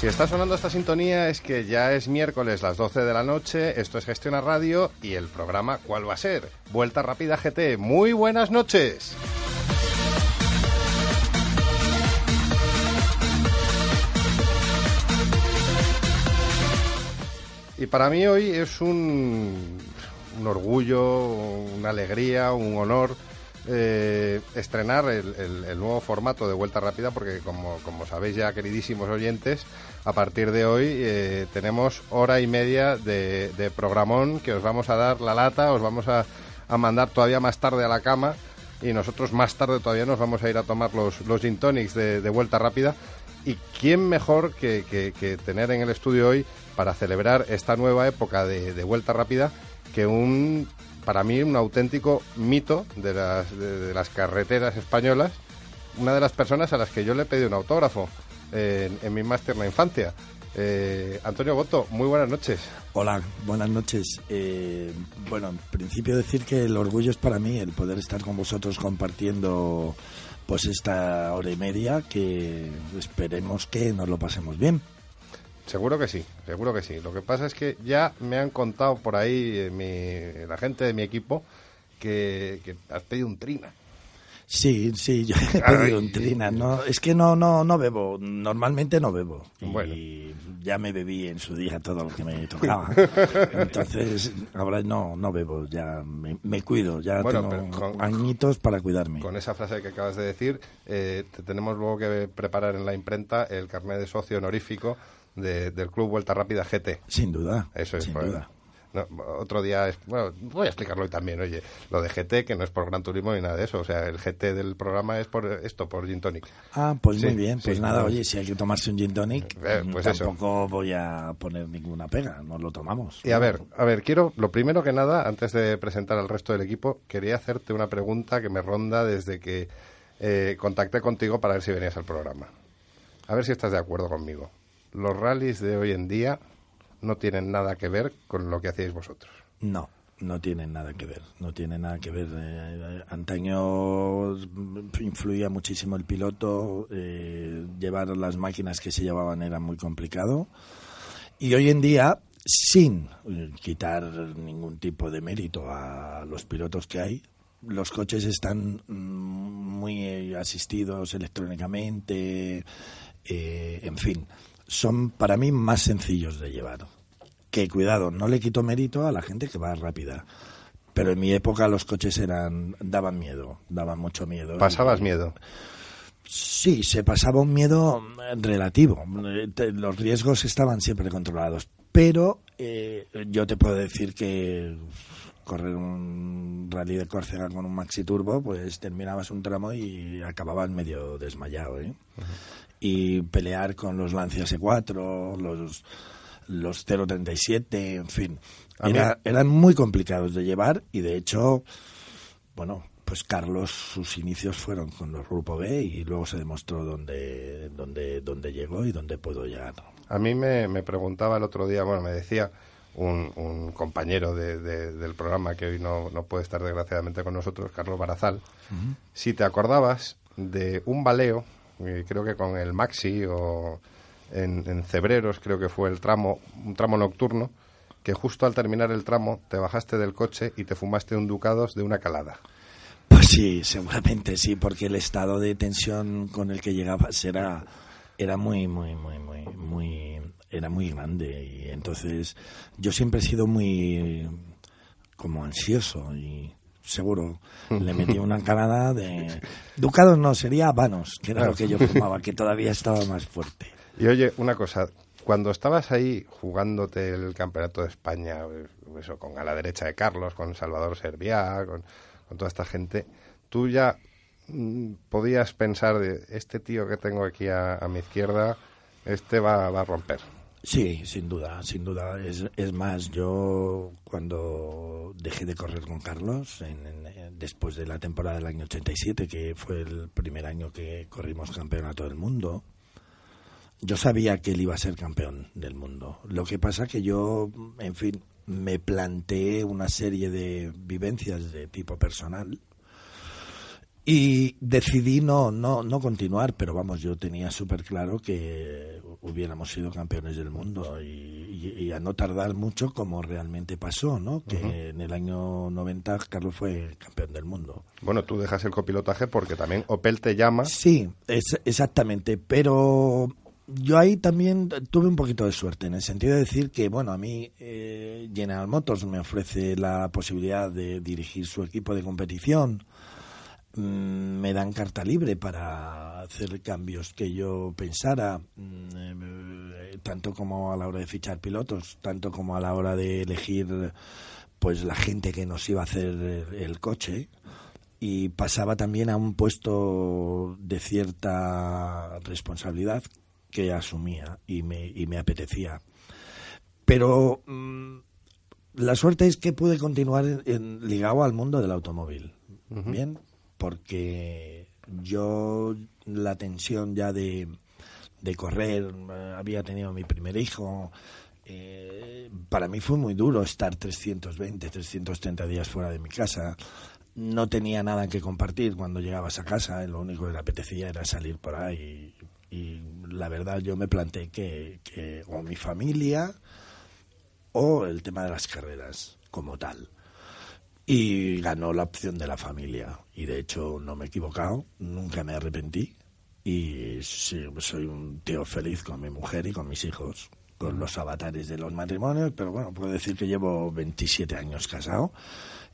Si está sonando esta sintonía es que ya es miércoles las 12 de la noche, esto es Gestiona Radio y el programa ¿cuál va a ser? Vuelta Rápida GT. Muy buenas noches. Y para mí hoy es un, un orgullo, una alegría, un honor eh, estrenar el, el- nuevo formato de Vuelta Rápida porque como, sabéis ya, queridísimos oyentes, a partir de hoy eh, tenemos hora y media de, programón que os vamos a dar la lata, os vamos a, mandar todavía más tarde a la cama y nosotros más tarde todavía nos vamos a ir a tomar los, los gin tonics de, Vuelta Rápida. ¿Y quién mejor que, que- tener en el estudio hoy para celebrar esta nueva época de Vuelta Rápida que un, para mí, un auténtico mito de las, de, las carreteras españolas? Una de las personas a las que yo le pedí un autógrafo en, en mi máster en la infancia. Eh, Antonio Goto, muy buenas noches. Hola, buenas noches. Eh, bueno, en principio decir que el orgullo es para mí el poder estar con vosotros compartiendo pues esta hora y media que esperemos que nos lo pasemos bien. Seguro que sí, seguro que sí. Lo que pasa es que ya me han contado por ahí eh, mi- la gente de mi equipo que, que has pedido un trina. Sí, sí, yo he pedido un trina. No, es que no, no, no bebo. Normalmente no bebo. Y Bueno. ya me bebí en su día todo lo que me tocaba. Entonces, ahora no, no bebo. Ya me, me cuido. Ya Bueno, tengo con- añitos para cuidarme. Con esa frase que acabas de decir, eh, te tenemos luego que preparar en la imprenta el carnet de socio honorífico de- del Club Vuelta Rápida GT. Sin duda. Eso es. Sin pues, duda. no, otro día, es, bueno, voy a explicarlo hoy también, oye, lo de GT, que no es por Gran Turismo ni nada de eso, o sea, el GT del programa es por esto, por Gin Tonic. Ah, pues Sí, muy bien. Pues sí, nada, no. oye, si hay que tomarse un gin tonic, Eh, pues eso. tampoco voy a poner ninguna pega. Nos lo tomamos. Y a ver, a ver, quiero, lo primero que nada, antes de presentar al resto del equipo, quería hacerte una pregunta que me ronda desde que eh, contacté contigo para ver si venías al programa. A ver si estás de acuerdo conmigo. Los rallies de hoy en día no tienen nada que ver con lo que hacíais vosotros. No, no tienen nada que ver. No tiene nada que ver. Eh, antaño influía muchísimo el piloto. eh, llevar las máquinas que se llevaban era muy complicado. Y hoy en día, sin eh, quitar ningún tipo de mérito a los pilotos que hay, los coches están mm, muy eh, asistidos electrónicamente, en fin, son para mí más sencillos de llevar. Que cuidado, no le quito mérito a la gente que va rápida. Pero en mi época los coches eran daban miedo, daban mucho miedo. Pasabas Y- miedo. Sí, se pasaba un miedo eh, relativo. Eh, Los riesgos estaban siempre controlados. Pero eh, yo te puedo decir que correr un rally de Córcega con un maxi turbo, pues terminabas un tramo y acababas medio desmayado. ¿eh? Y pelear con los Lancia S4, los, los 037, en fin. Era- eran muy complicados de llevar y de hecho, bueno, pues Carlos, sus inicios fueron con los Grupo B y luego se demostró dónde, dónde, dónde llegó y dónde pudo llegar. A mí me, me preguntaba el otro día, bueno, me decía un, un compañero de- de- del programa que hoy no, no puede estar desgraciadamente con nosotros, Carlos Barazal, si te acordabas de un baleo, creo que con el Maxi o en, en Cebreros, creo que fue el tramo, un tramo nocturno, que justo al terminar el tramo te bajaste del coche y te fumaste un ducados de una calada. Pues sí, seguramente sí, porque el estado de tensión con el que llegabas era, era muy, muy, muy, muy, muy, era muy grande y entonces yo siempre he sido muy como ansioso y seguro le metí una calada de ducados no sería habanos que era lo que yo fumaba que todavía estaba más fuerte Y oye, una cosa, cuando estabas ahí jugándote el campeonato de España, eso, con a la derecha de Carlos, con Salvador Serviá, con, toda esta gente, tú ya mm, podías pensar de este tío que tengo aquí a, mi izquierda, este va, a romper. Sí, sin duda, sin duda. Es, es, más, yo cuando dejé de correr con Carlos, después de la temporada del año 87, que fue el primer año que corrimos campeonato del mundo, yo sabía que él iba a ser campeón del mundo. Lo que pasa que yo, en fin, me planteé una serie de vivencias de tipo personal y decidí no, no, no continuar, pero vamos, yo tenía súper claro que hubiéramos sido campeones del mundo y, a no tardar mucho como realmente pasó, ¿no? Que en el año 90 Carlos fue campeón del mundo. Bueno, tú dejas el copilotaje porque también Opel te llama. Sí, es, exactamente, pero yo ahí también tuve un poquito de suerte, en el sentido de decir que, bueno, a mí eh, General Motors me ofrece la posibilidad de dirigir su equipo de competición, me dan carta libre para hacer cambios que yo pensara, mm, eh, tanto como a la hora de fichar pilotos, tanto como a la hora de elegir pues la gente que nos iba a hacer el coche y pasaba también a un puesto de cierta responsabilidad que asumía y me, y me apetecía. Pero mm, la suerte es que pude continuar en, ligado al mundo del automóvil. Bien, porque yo la tensión ya de, de correr, había tenido mi primer hijo. Eh, para mí fue muy duro estar 320, 330 días fuera de mi casa. No tenía nada que compartir cuando llegabas a casa. Lo único que le apetecía era salir por ahí y la verdad yo me planteé que o mi familia o el tema de las carreras como tal. Y ganó la opción de la familia. Y de hecho no me he equivocado, nunca me arrepentí. Y sí, soy un tío feliz con mi mujer y con mis hijos, con los avatares de los matrimonios. Pero bueno, puedo decir que llevo 27 años casado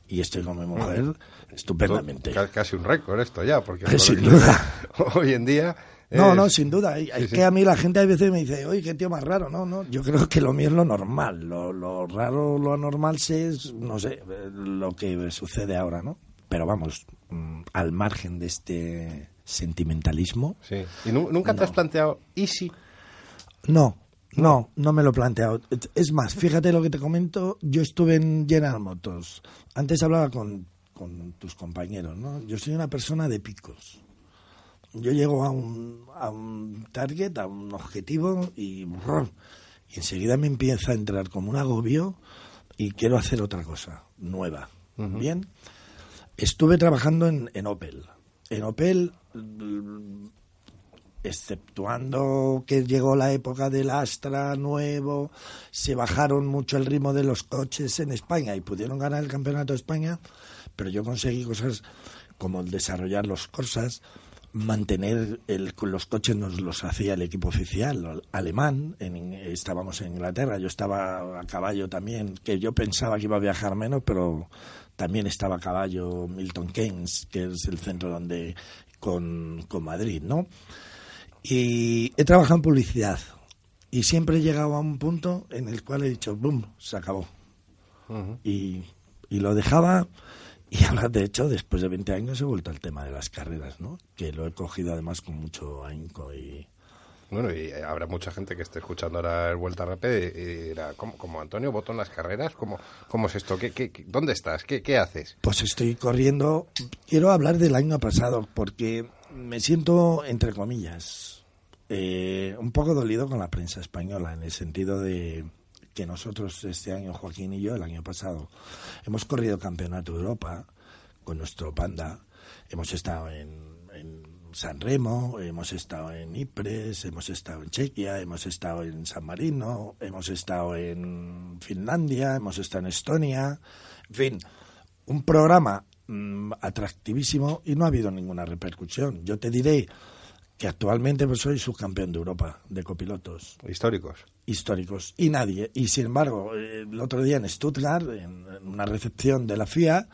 y estoy con mi mujer estupendamente. Casi un récord esto ya, porque Sin duda. hoy en día no, no, sin duda. Es que a mí la gente a veces me dice, oye, qué tío más raro. No, no, yo creo que lo mío es lo normal. Lo, lo raro, lo anormal es, no sé, lo que sucede ahora, ¿no? Pero vamos, mm, al margen de este sentimentalismo. Sí. ¿Y nunca te has planteado, ¿y si? No, no, no me lo he planteado. Es más, fíjate lo que te comento. Yo estuve en General Motors. Antes hablaba con, con tus compañeros, ¿no? Yo soy una persona de picos yo llego a un, a un target, a un objetivo y, y enseguida me empieza a entrar como un agobio y quiero hacer otra cosa nueva. Bien, estuve trabajando en, en Opel. En Opel, exceptuando que llegó la época del Astra nuevo, se bajaron mucho el ritmo de los coches en España y pudieron ganar el campeonato de España, pero yo conseguí cosas como el desarrollar los Corsas, mantener el, los coches nos los hacía el equipo oficial alemán en, estábamos en Inglaterra yo estaba a caballo también que yo pensaba que iba a viajar menos pero también estaba a caballo Milton Keynes que es el centro donde con, con Madrid no y he trabajado en publicidad y siempre he llegado a un punto en el cual he dicho boom se acabó y, y lo dejaba y ahora, de hecho, después de 20 años he vuelto al tema de las carreras, ¿no? Que lo he cogido además con mucho ahínco y... Bueno, y habrá mucha gente que esté escuchando ahora el Vuelta Rápida y, dirá, ¿cómo, Antonio voto en las carreras? ¿Cómo, cómo es esto? ¿Qué, qué, dónde estás? ¿Qué, ¿Qué haces? Pues estoy corriendo... Quiero hablar del año pasado porque me siento, entre comillas, eh, un poco dolido con la prensa española en el sentido de que nosotros este año, Joaquín y yo, el año pasado, hemos corrido Campeonato de Europa con nuestro Panda. Hemos estado en, San Remo, hemos estado en Ypres, hemos estado en Chequia, hemos estado en San Marino, hemos estado en Finlandia, hemos estado en Estonia. En fin, un programa mm, atractivísimo y no ha habido ninguna repercusión. Yo te diré que actualmente pues, soy subcampeón de Europa de copilotos. Históricos. Históricos. Y nadie. Y sin embargo, el otro día en Stuttgart, en, una recepción de la FIA,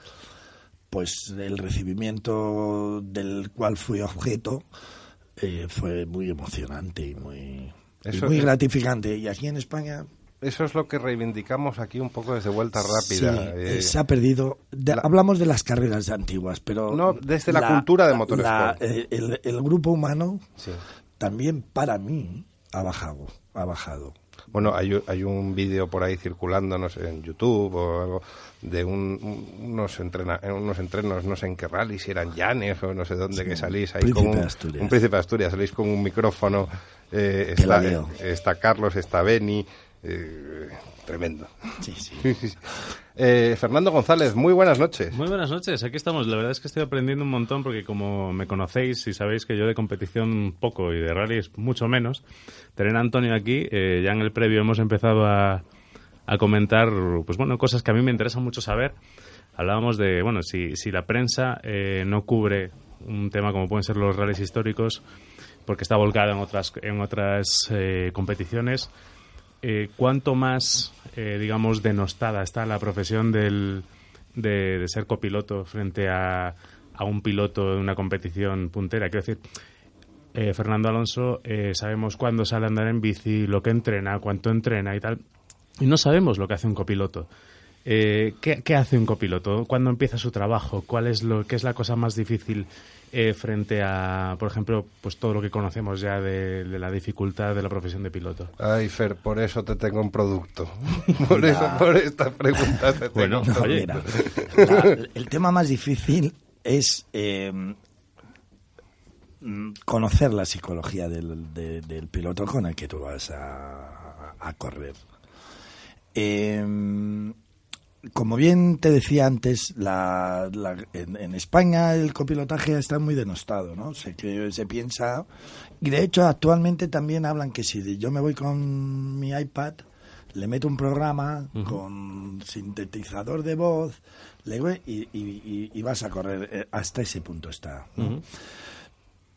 pues el recibimiento del cual fui objeto eh, fue muy emocionante y muy Eso muy gratificante. Y aquí en España Eso es lo que reivindicamos aquí un poco desde Vuelta Rápida. sí, eh, eh, se ha perdido. De- la- hablamos de las carreras antiguas, pero... No, desde la cultura de motorsport. eh, el, el grupo humano sí. también, para mí, ha bajado. Ha bajado. Bueno, hay, hay un vídeo por ahí circulando, no sé, en YouTube o algo, de un- un- unos, entrena, eh, unos entrenos, no sé en qué rally, si eran llanes o no sé dónde, que salís ahí Príncipe con un, un príncipe de Asturias, salís con un micrófono, eh, está, está Carlos, está Beni, eh, tremendo. Sí, sí. Eh, Fernando González, muy buenas noches. Muy buenas noches, aquí estamos. La verdad es que estoy aprendiendo un montón porque como me conocéis y sabéis que yo de competición poco y de rally es mucho menos, tener a Antonio aquí, eh, ya en el previo hemos empezado a, a comentar pues bueno, cosas que a mí me interesan mucho saber. Hablábamos de, bueno, si, si la prensa eh, no cubre un tema como pueden ser los rallies históricos, porque está volcada en otras, en otras eh, competiciones, eh, cuánto más, eh, digamos, denostada está la profesión del, de, ser copiloto frente a, a un piloto de una competición puntera. Quiero decir, eh, Fernando Alonso eh, sabemos cuándo sale a andar en bici, lo que entrena, cuánto entrena y tal, y no sabemos lo que hace un copiloto. Eh, ¿qué, qué hace un copiloto? ¿Cuándo empieza su trabajo? ¿Cuál es lo qué es la cosa más difícil eh, frente a, por ejemplo, pues todo lo que conocemos ya de, de la dificultad de la profesión de piloto? Ay, Fer, por eso te tengo un producto. Por eso, por esta pregunta te tengo Bueno, un producto. oye. Mira, la- el tema más difícil es eh, mm, conocer la psicología del, de- del piloto con el que tú vas a, a correr. Eh, como bien te decía antes, la, la- en, en España el copilotaje está muy denostado, ¿no? Se, que, se piensa, y de hecho actualmente también hablan que si yo me voy con mi iPad, le meto un programa con sintetizador de voz, le voy- y, y- y- y vas a correr. Eh, Hasta ese punto está. ¿no?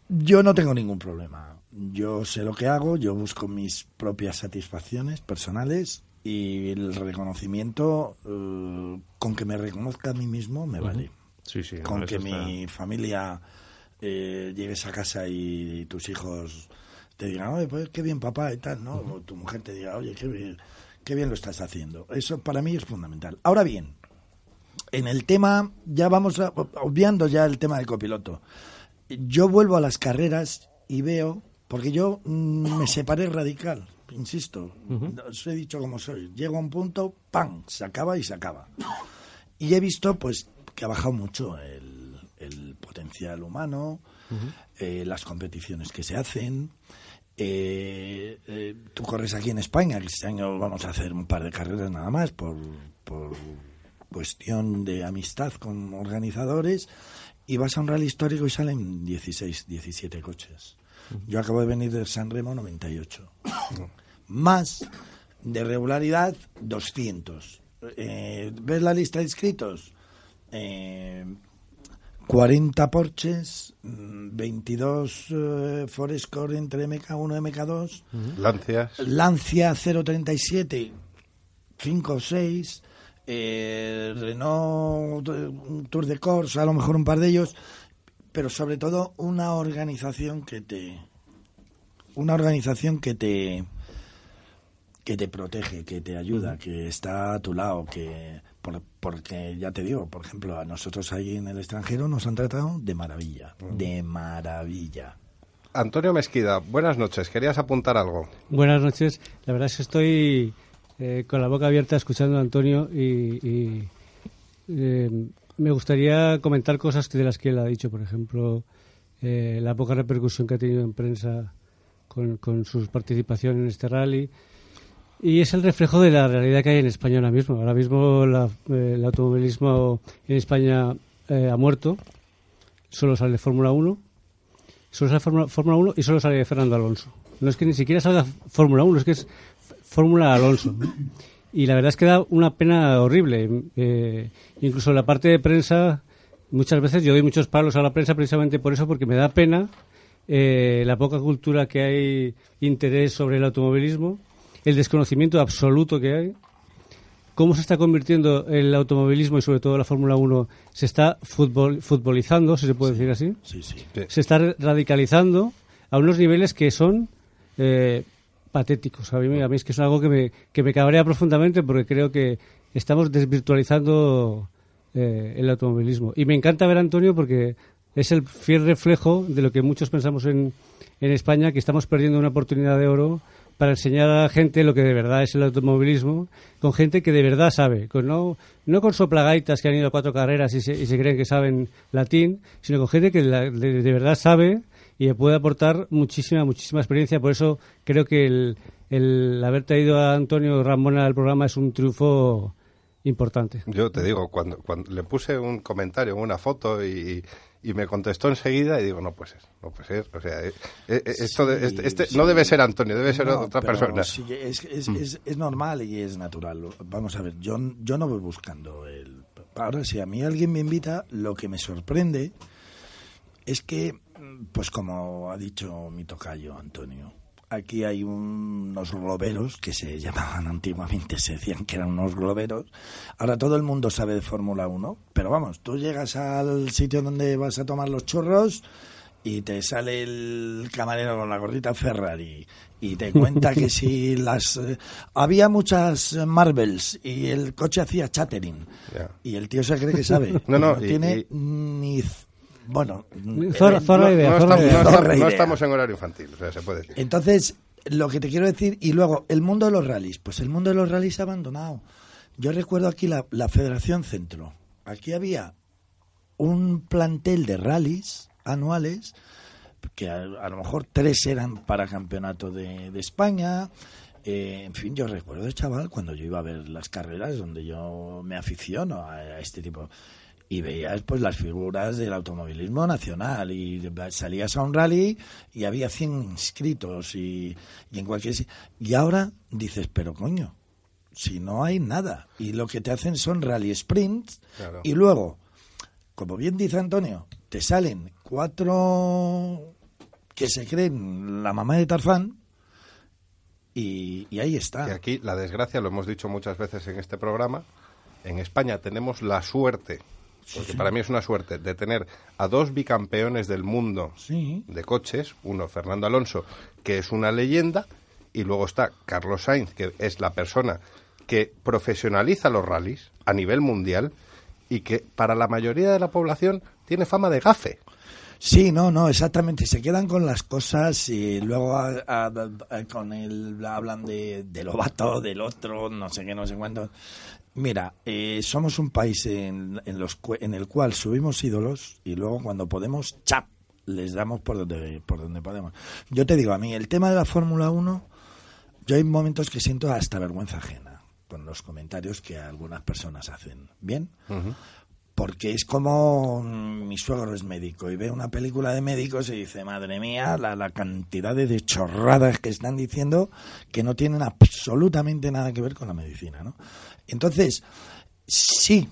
Yo no tengo ningún problema. Yo sé lo que hago, yo busco mis propias satisfacciones personales y el reconocimiento, eh, con que me reconozca a mí mismo, me vale. Sí, sí. Con que está- mi familia eh, llegues a casa y, tus hijos te digan, oye, pues qué bien papá y tal, ¿no? O tu mujer te diga, oye, qué bien, qué bien lo estás haciendo. Eso para mí es fundamental. Ahora bien, en el tema, ya vamos a- obviando ya el tema del copiloto. Yo vuelvo a las carreras y veo, porque yo mm, me separé radical, insisto, os he dicho como soy. Llego a un punto, ¡pam! Se acaba y se acaba. Y he visto, pues, que ha bajado mucho el, el potencial humano, eh, las competiciones que se hacen. Eh, eh, tú corres aquí en España, que este año vamos a hacer un par de carreras nada más por, por cuestión de amistad con organizadores y vas a un rally histórico y salen 16, 17 coches. Yo acabo de venir de San Remo 98. Más de regularidad 200. Eh, ¿Ves la lista de inscritos? Eh, 40 Porsches, mm, 22 eh, Forest Core entre MK1 y MK2, Lancias. Lancia 037, 5 o 6, eh, Renault eh, Tour de Corse, a lo mejor un par de ellos, pero sobre todo una organización que te una organización que te que te protege, que te ayuda, que está a tu lado, que por- porque ya te digo, por ejemplo, a nosotros ahí en el extranjero nos han tratado de maravilla, de maravilla. Antonio Mesquida, buenas noches. ¿Querías apuntar algo? Buenas noches. La verdad es que estoy eh, con la boca abierta escuchando a Antonio y, y, eh, me gustaría comentar cosas de las que él ha dicho, por ejemplo, eh, la poca repercusión que ha tenido en prensa con, su participación en este rally. Y es el reflejo de la realidad que hay en España ahora mismo. Ahora mismo la- eh, el automovilismo en España eh, ha muerto. Solo sale Fórmula 1. Solo sale Fórmula Fórmula 1 y solo sale Fernando Alonso. No es que ni siquiera salga Fórmula 1, es que es Fórmula Alonso. Y la verdad es que da una pena horrible. Eh, incluso la parte de prensa, muchas veces yo doy muchos palos a la prensa precisamente por eso, porque me da pena eh, la poca cultura que hay, interés sobre el automovilismo, el desconocimiento absoluto que hay, cómo se está convirtiendo el automovilismo y sobre todo la Fórmula 1, se está futbol, futbolizando, si se puede decir así Sí, sí. se está radicalizando a unos niveles que son eh, patéticos. A mí, a mí es que es algo que me, que me cabrea profundamente porque creo que estamos desvirtualizando eh, el automovilismo. Y me encanta ver a Antonio porque es el fiel reflejo de lo que muchos pensamos en, en España, que estamos perdiendo una oportunidad de oro para enseñar a la gente lo que de verdad es el automovilismo, con gente que de verdad sabe, con no, no con soplagaitas que han ido a cuatro carreras y se, y se creen que saben latín, sino con gente que la- de, de verdad sabe y puede aportar muchísima, muchísima experiencia. Por eso creo que el, el haber traído a Antonio Ramona al programa es un triunfo importante. Yo te digo, cuando, cuando le puse un comentario, una foto y, y me contestó enseguida y digo, no puede ser, no puede ser. O sea, eh, eh, esto de- este, este sí. no debe ser Antonio, debe ser No, otra persona. sí, es, es, es, es normal y es natural. Vamos a ver, yo, yo no voy buscando el... Ahora, si a mí alguien me invita, lo que me sorprende es que, mm, pues como ha dicho mi tocayo Antonio, aquí hay un- unos globeros que se llamaban antiguamente, se decían que eran unos globeros. Ahora todo el mundo sabe de Fórmula 1, pero vamos, tú llegas al sitio donde vas a tomar los churros y te sale el camarero con la gordita Ferrari y te cuenta que si las eh, había muchas Marvels y el coche hacía chattering y el tío se cree que sabe No, no, Y tiene y- ni bueno Zorra- eh, zorra no, idea, no zorra estamos, idea. no estamos- Zorra no idea. estamos en horario infantil, o sea, se puede decir. entonces, lo que te quiero decir, y luego, el mundo de los rallies. Pues el mundo de los rallies se ha abandonado. Yo recuerdo aquí la, la Federación Centro. Aquí había un plantel de rallies anuales, que a, a lo mejor tres eran para campeonato de, de España. Eh, en fin, yo recuerdo de chaval cuando yo iba a ver las carreras donde yo me aficiono a, a este tipo y veías pues las figuras del automovilismo nacional y salías a un rally y había 100 inscritos y, y en cualquier y ahora dices pero coño si no hay nada y lo que te hacen son rally sprints Claro. y luego como bien dice Antonio te salen cuatro que se creen la mamá de Tarzán y, y ahí está Y aquí la desgracia, lo hemos dicho muchas veces en este programa, en España tenemos la suerte, porque para mí es una suerte, de tener a dos bicampeones del mundo Sí. de coches, uno Fernando Alonso, que es una leyenda, y luego está Carlos Sainz, que es la persona que profesionaliza los rallies a nivel mundial y que para la mayoría de la población tiene fama de gafe. Sí, no, no, exactamente. Se quedan con las cosas y luego a- a- a- con él hablan de, de Lobato, del otro, no sé qué, no sé cuánto. Mira, eh, somos un país en, en, los, en el cual subimos ídolos y luego cuando podemos, chap, les damos por donde, por donde podemos. Yo te digo, a mí el tema de la Fórmula 1, yo hay momentos que siento hasta vergüenza ajena con los comentarios que algunas personas hacen. ¿Bien? porque es como mm, mi suegro es médico y ve una película de médicos y dice, madre mía, la, la cantidad de chorradas que están diciendo que no tienen absolutamente nada que ver con la medicina, ¿no? Entonces, sí,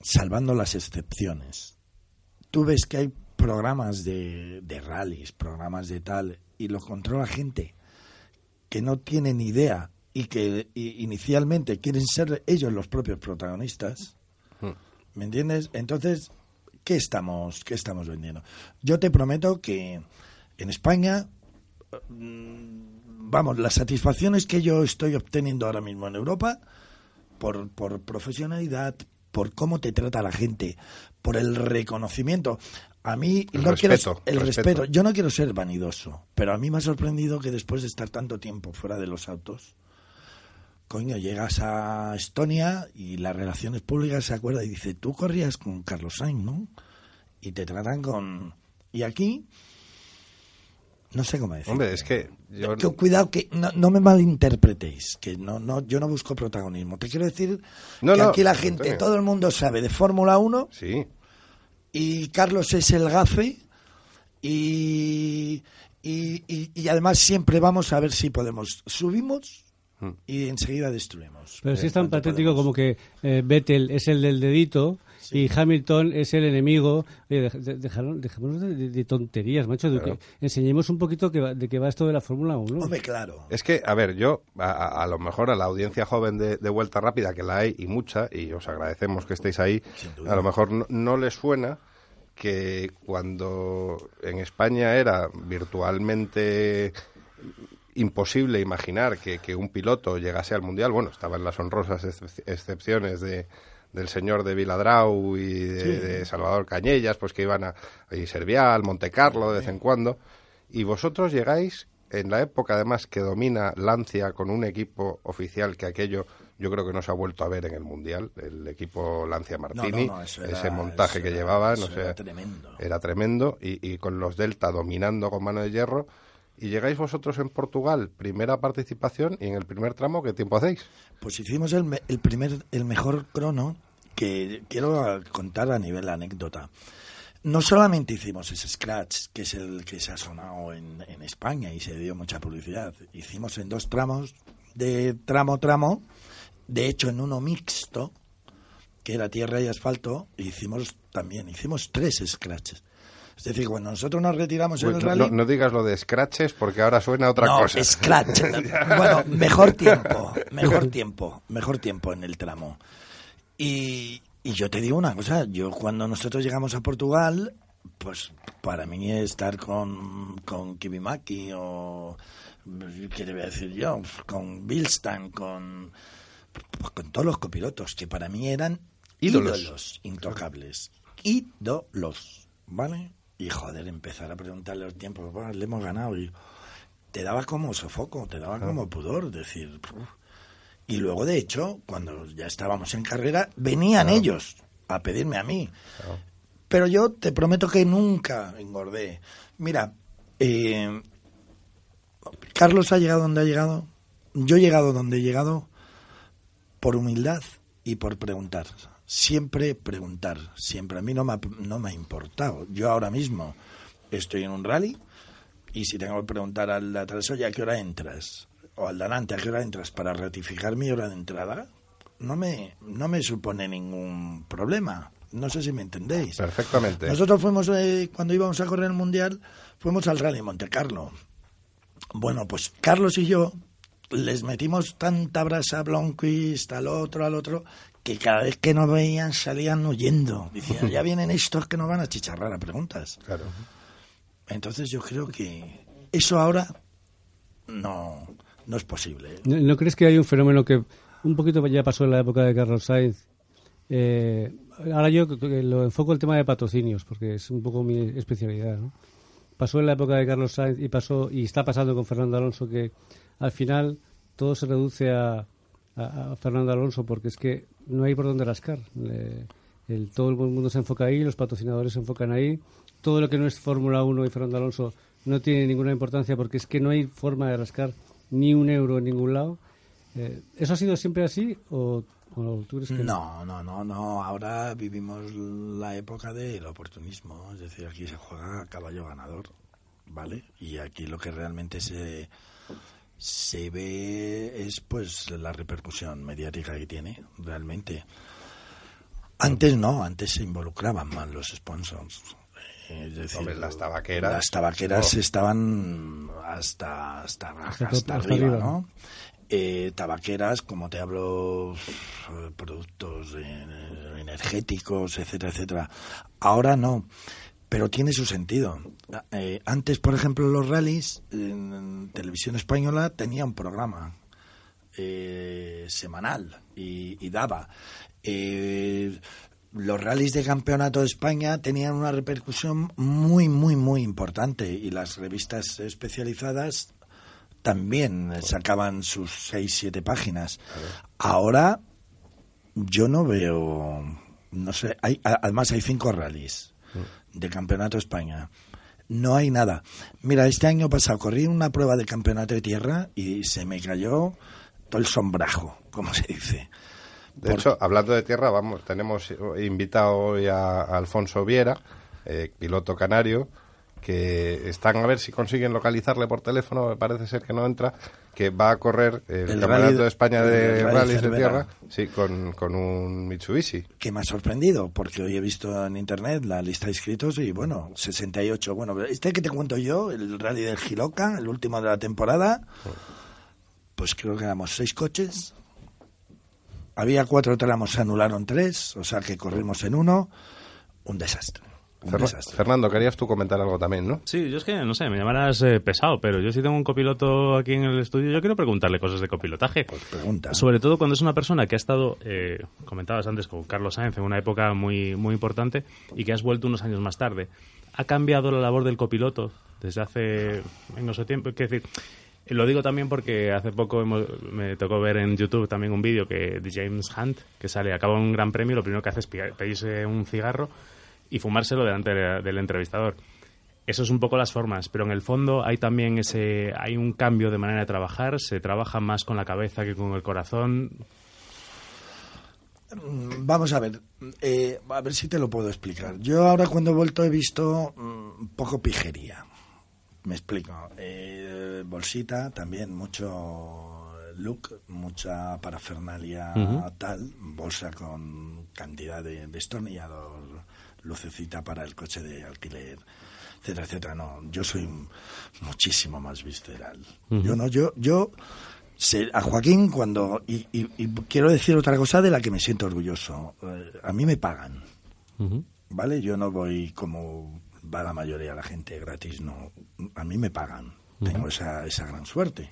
salvando las excepciones, tú ves que hay programas de, de rallies, programas de tal, y lo controla gente que no tiene ni idea y que inicialmente quieren ser ellos los propios protagonistas. ¿Me entiendes? Entonces, ¿qué estamos, qué estamos vendiendo? Yo te prometo que en España, vamos, las satisfacciones que yo estoy obteniendo ahora mismo en Europa, por, por profesionalidad, por cómo te trata la gente, por el reconocimiento. A mí El no quiero respeto, el respeto. respeto. Yo no quiero ser vanidoso, pero a mí me ha sorprendido que después de estar tanto tiempo fuera de los autos, coño, llegas a Estonia y las relaciones públicas se acuerda y dice, tú corrías con Carlos Sainz, ¿no? Y te tratan con... Y aquí, no sé cómo decir. Hombre, es que yo... Que cuidado que no, no me malinterpretéis, que no, no, yo no busco protagonismo. Te quiero decir No, que no, aquí la gente, Antonio. todo el mundo sabe de Fórmula 1 Sí, y Carlos es el gafe y, y, y- y además siempre vamos a ver si podemos. Subimos Mm. y enseguida destruimos. Pero sí Eh, es tan cuanto patético podemos. como que eh, Vettel es el del dedito y Hamilton es el enemigo. Oye, dej- de- dejaron- dejémonos de, de- de tonterías, macho. de Claro. que enseñemos un poquito que va- de qué va esto de la Fórmula 1. Hombre, claro. Es que, a ver, yo, a, lo mejor a la audiencia joven de, de Vuelta Rápida, que la hay y mucha, y os agradecemos que estéis ahí, a lo mejor no, no les suena que cuando en España era virtualmente imposible imaginar que, que un piloto llegase al Mundial. Bueno, estaban las honrosas excep- excepciones de del señor de Viladrau y de, de Salvador Cañellas, pues que iban a y Servial, Monte Carlo de vez en cuando. Y vosotros llegáis en la época además que domina Lancia con un equipo oficial que aquello yo creo que no se ha vuelto a ver en el Mundial, el equipo Lancia Martini, no, era- ese montaje que era- llevaban, o sea, era tremendo. era tremendo y, y con los Delta dominando con mano de hierro. Y llegáis vosotros en Portugal, primera participación, y en el primer tramo, ¿qué tiempo hacéis? Pues hicimos el, el primer, el mejor crono que quiero contar a nivel anécdota. No solamente hicimos ese scratch, que es el que se ha sonado en, en España y se dio mucha publicidad. Hicimos en dos tramos, de tramo tramo, de hecho en uno mixto, que era tierra y asfalto, hicimos también, hicimos tres scratches. Es decir, cuando nosotros nos retiramos en Uy, el no, rally... no- no digas lo de scratches porque ahora suena otra no, cosa. Scratch. bueno, mejor tiempo, mejor tiempo, mejor tiempo en el tramo. Y, y yo te digo una cosa, yo cuando nosotros llegamos a Portugal, pues para mí estar con, con Kibimaki o, ¿qué te voy a decir yo? Con Bilstan, con, pues con todos los copilotos, que para mí eran Ídolos. ídolos, intocables. Ídolos, ¿vale? Y joder, empezar a preguntarle los tiempos, "Buah, le hemos ganado y te daba como sofoco, te daba como pudor decir. "Puf". Y luego, de hecho, cuando ya estábamos en carrera, venían ellos a pedirme a mí. Pero yo te prometo que nunca engordé. Mira, eh, Carlos ha llegado donde ha llegado. Yo he llegado donde he llegado por humildad y por preguntar. Siempre preguntar. Siempre. A mí no me ha, no me ha importado. Yo ahora mismo estoy en un rally y si tengo que preguntar al de atrás, oye, ¿a qué hora entras? O al delante, ¿a qué hora entras? Para ratificar mi hora de entrada, no me, no me supone ningún problema. No sé si me entendéis. Perfectamente. Nosotros fuimos, eh, cuando íbamos a correr el Mundial, fuimos al Rally Monte Carlo. Bueno, pues Carlos y yo les metimos tanta brasa a Blomqvist, al otro, al otro, que cada vez que nos veían salían huyendo. Decían, ya vienen estos que nos van a chicharrar a preguntas. Claro. Entonces yo creo que eso ahora no, no es posible. ¿eh? ¿No, no crees que hay un fenómeno que un poquito ya pasó en la época de Carlos Sainz? Eh, ahora yo lo enfoco el tema de patrocinios, porque es un poco mi especialidad. ¿no? Pasó en la época de Carlos Sainz y pasó y está pasando con Fernando Alonso que al final todo se reduce a, a- a Fernando Alonso porque es que no hay por dónde rascar. Le- el, todo el mundo se enfoca ahí, los patrocinadores se enfocan ahí. Todo lo que no es Fórmula 1 y Fernando Alonso no tiene ninguna importancia porque es que no hay forma de rascar ni un euro en ningún lado. Eh, ¿Eso ha sido siempre así o, o tú crees que No, no, no, no. Ahora vivimos la época del oportunismo. Es decir, aquí se juega caballo ganador, ¿vale? Y aquí lo que realmente se, se ve es pues la repercusión mediática que tiene, realmente. Antes no, antes se involucraban más los sponsors. Es decir, Hombre, las tabaqueras. Las tabaqueras No. estaban hasta, hasta, hasta, Hasta hasta hasta arriba, arriba. ¿no? Eh, tabaqueras, como te hablo, eh, productos eh, energéticos, etcétera, etcétera. Ahora no, pero tiene su sentido. Eh, antes, por ejemplo, los rallies en televisión española tenía un programa eh, semanal y, y daba. Eh, los rallies de campeonato de España tenían una repercusión muy, muy, muy importante y las revistas especializadas también sacaban sus seis, siete páginas. Ahora yo no veo, no sé, hay, además hay cinco rallies de campeonato de España. No hay nada. Mira, este año pasado corrí una prueba de campeonato de tierra y se me cayó todo el sombrajo, como se dice. De Por- hecho, hablando de tierra, vamos, tenemos invitado hoy a, a Alfonso Viera, eh, piloto canario, que están a ver si consiguen localizarle por teléfono, parece ser que no entra, que va a correr el, El Campeonato de España de el rally rallies de tierra, sí, con, con un Mitsubishi. que me ha sorprendido, porque hoy he visto en internet la lista de inscritos y bueno, 68. Bueno, este que te cuento yo, el rally del Giloca, el último de la temporada, pues creo que éramos seis coches. Había cuatro tramos, se anularon tres, o sea que corrimos en uno. Un desastre. Un Ferna- desastre. Fernando, querías tú comentar algo también, ¿no? Sí, yo es que, no sé, me llamarás eh, pesado, pero yo si tengo un copiloto aquí en el estudio, yo quiero preguntarle cosas de copilotaje. Pues pregunta. Sobre todo cuando es una persona que ha estado, eh, comentabas antes con Carlos Sainz, en una época muy, muy importante y que has vuelto unos años más tarde. ¿Ha cambiado la labor del copiloto desde hace en ese tiempo? Quiero decir, lo digo también porque hace poco hemos- me tocó ver en YouTube también un vídeo que de James Hunt, que sale, acaba un gran premio, lo primero que hace es pedirse un cigarro y fumárselo delante de- del entrevistador. Eso es un poco las formas, pero en el fondo hay también ese, hay un cambio de manera de trabajar, se trabaja más con la cabeza que con el corazón. Vamos a ver, eh, a ver si te lo puedo explicar. Yo ahora cuando he vuelto he visto mm, poco pijería. Me explico. Eh, bolsita, también mucho look, mucha parafernalia tal, bolsa con cantidad de destornillador, lucecita para el coche de alquiler, etcétera, etcétera. No, yo soy muchísimo más visceral. Yo no, yo, yo sé- a Joaquín cuando y, y- y quiero decir otra cosa de la que me siento orgulloso. Eh, a mí me pagan. ¿vale? Yo no voy como va la mayoría de la gente gratis, no. A mí me pagan. Tengo esa, esa gran suerte.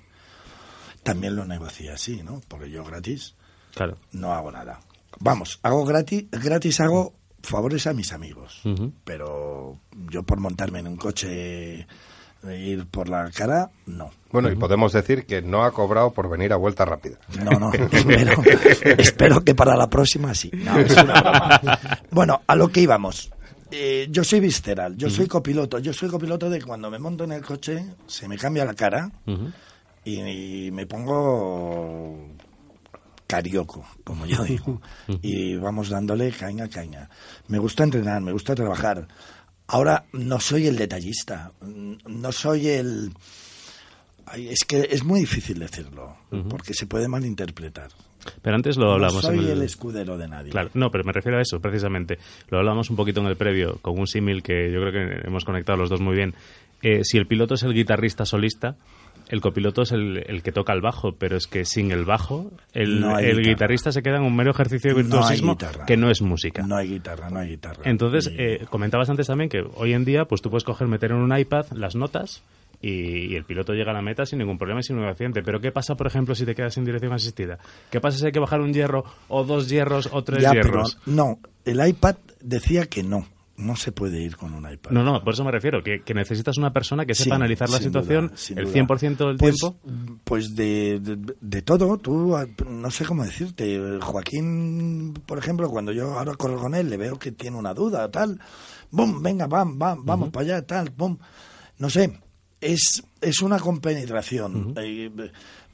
También lo negocié así, ¿no? Porque yo gratis Claro. no hago nada. Vamos, hago gratis, gratis hago favores a mis amigos. Pero yo por montarme en un coche e ir por la cara, no. Bueno, y podemos decir que no ha cobrado por venir a vuelta rápida. No, no, espero, espero que para la próxima sí. No, es una broma. Bueno, a lo que íbamos. Eh, yo soy visceral, yo soy copiloto. Yo soy copiloto de cuando me monto en el coche, se me cambia la cara y, me pongo carioco, como yo digo. Y vamos dándole caña, caña. Me gusta entrenar, me gusta trabajar. Ahora no soy el detallista, mm, no soy el... Ay, es que es muy difícil decirlo, porque se puede malinterpretar. Pero antes lo hablamos no soy en el... el escudero de nadie. Claro, no, pero me refiero a eso, precisamente. Lo hablamos un poquito en el previo, con un símil que yo creo que hemos conectado los dos muy bien. Eh, si el piloto es el guitarrista solista, el copiloto es el, el que toca el bajo, pero es que sin el bajo, el, No el guitarrista se queda en un mero ejercicio de No virtuosismo guitarra. que no es música. No hay guitarra, no hay guitarra. Entonces, eh, comentabas antes también que hoy en día, pues tú puedes coger, meter en un iPad las notas y, y el piloto llega a la meta sin ningún problema y sin ningún accidente. Pero ¿qué pasa, por ejemplo, si te quedas sin dirección asistida? ¿Qué pasa si hay que bajar un hierro o dos hierros o tres ya, pero hierros? no, el iPad decía que no, no se puede ir con un iPad. No, no, por eso me refiero, que, que necesitas una persona que Sí, sepa analizar la situación duda, el duda. 100% del pues, tiempo. Pues de, de, de todo, tú, ah, no sé cómo decirte. Joaquín, por ejemplo, cuando yo ahora corro con él, le veo que tiene una duda o tal. ¡Bum! Venga, vam, vam, vamos para allá, tal, ¡bum! No sé, es, es una compenetración. Eh,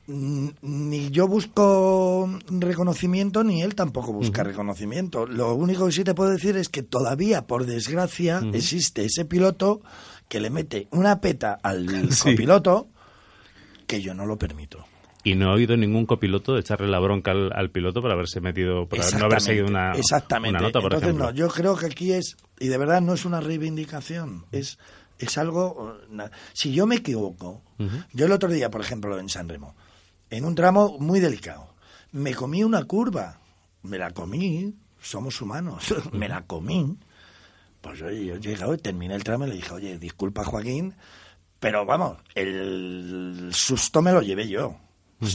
ni yo busco reconocimiento, ni él tampoco busca reconocimiento. Lo único que sí te puedo decir es que todavía, por desgracia, existe ese piloto que le mete una peta al Sí. copiloto que yo no lo permito. Y no he oído ningún copiloto de echarle la bronca al, al piloto por haberse metido, por no haber seguido una, Exactamente. una nota, por Entonces, ejemplo. no, yo creo que aquí es, y de verdad no es una reivindicación, es, es algo... Si yo me equivoco, yo el otro día, por ejemplo, en San Remo, en un tramo muy delicado, me comí una curva, me la comí, somos humanos, me la comí. Pues oye, yo he llegado y terminé el tramo y le dije, oye, disculpa Joaquín, pero vamos, el susto me lo llevé yo.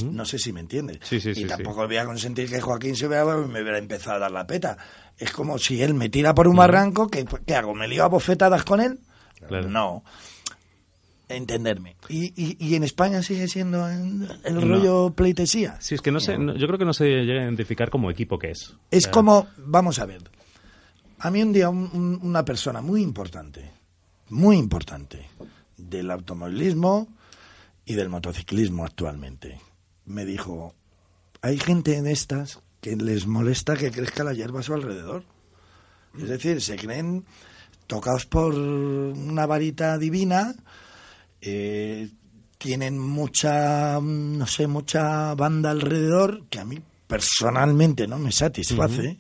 No sé si me entiendes. Sí, sí, y sí, tampoco voy a consentir que Joaquín se vea y me hubiera empezado a dar la peta. Es como si él me tira por un barranco, ¿qué, qué hago? ¿Me lío a bofetadas con él? Claro. No. Entenderme. Y, y, y en España sigue siendo el, el No. rollo pleitesía. Sí, es que no sé, no- yo creo que no se llega a identificar como equipo que es. Es sea, como, vamos a ver, a mí un día un- un- una persona muy importante, muy importante, del automovilismo y del motociclismo actualmente, me dijo, hay gente de estas que les molesta que crezca la hierba a su alrededor. Es decir, se creen tocados por una varita divina, eh, tienen mucha, mm, no sé, mucha banda alrededor que a mí personalmente no me satisface.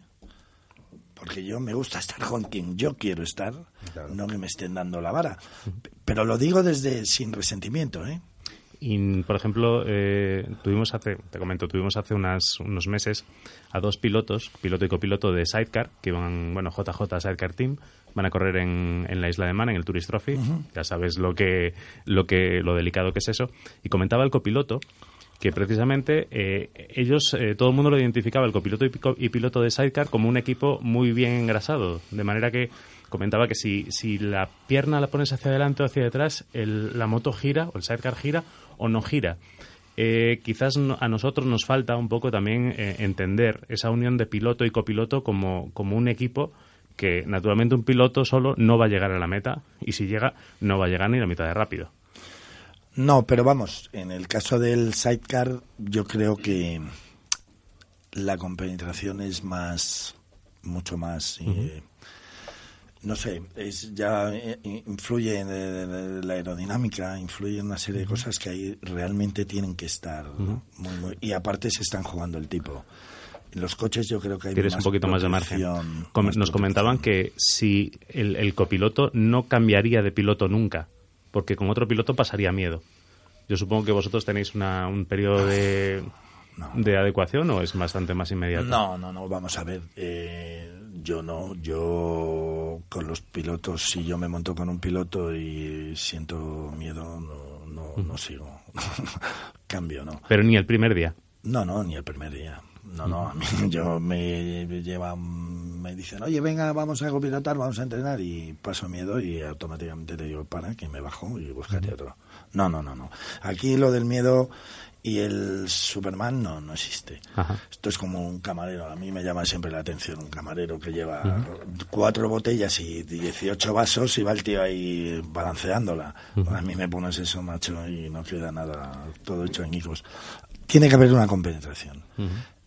Porque yo me gusta estar con quien yo quiero estar, no que me estén dando la vara. Pero lo digo desde sin resentimiento, ¿eh? Y, por ejemplo, eh, tuvimos hace, te comento, tuvimos hace unas, unos meses a dos pilotos, piloto y copiloto de Sidecar, que van, bueno, JJ Sidecar Team, van a correr en, en la isla de Man, en el Tourist Trophy. Ya sabes lo que, lo que, lo delicado que es eso. Y comentaba el copiloto que precisamente eh, ellos, eh, todo el mundo lo identificaba, el copiloto y, y piloto de Sidecar, como un equipo muy bien engrasado. De manera que comentaba que si, si la pierna la pones hacia adelante o hacia detrás, el- la moto gira, o el Sidecar gira, o no gira. Eh, quizás no- a nosotros nos falta un poco también eh, entender esa unión de piloto y copiloto como, como un equipo que naturalmente un piloto solo no va a llegar a la meta y si llega no va a llegar ni la mitad de rápido. No, pero vamos, en el caso del sidecar, yo creo que la compenetración es más, mucho más, eh, no sé, es ya eh, influye en, la aerodinámica, influye en una serie de cosas que ahí realmente tienen que estar muy, muy, y aparte se están jugando el tipo. En los coches yo creo que hay Tienes más un poquito más de margen. más Nos comentaban que si el, el copiloto no cambiaría de piloto nunca, porque con otro piloto pasaría miedo. Yo supongo que vosotros tenéis una, un periodo de, de adecuación o es bastante más inmediato. No, no, no, vamos a ver. eh, yo no, yo con los pilotos, si yo me monto con un piloto y siento miedo, no, no, no sigo. Cambio, no. Pero ni el primer día. No, no, ni el primer día. No, no, a mí yo me llevan, me dicen, oye, venga, vamos a copilotar, vamos a entrenar y paso miedo y automáticamente te digo, para, que me bajo y buscaré otro. No, no, no, no. Aquí lo del miedo y el Superman no, no existe. Ajá. Esto es como un camarero. A mí me llama siempre la atención un camarero que lleva cuatro botellas y 18 vasos y va el tío ahí balanceándola. A mí me pones eso, macho, y no queda nada, todo hecho añicos. Tiene que haber una compenetración.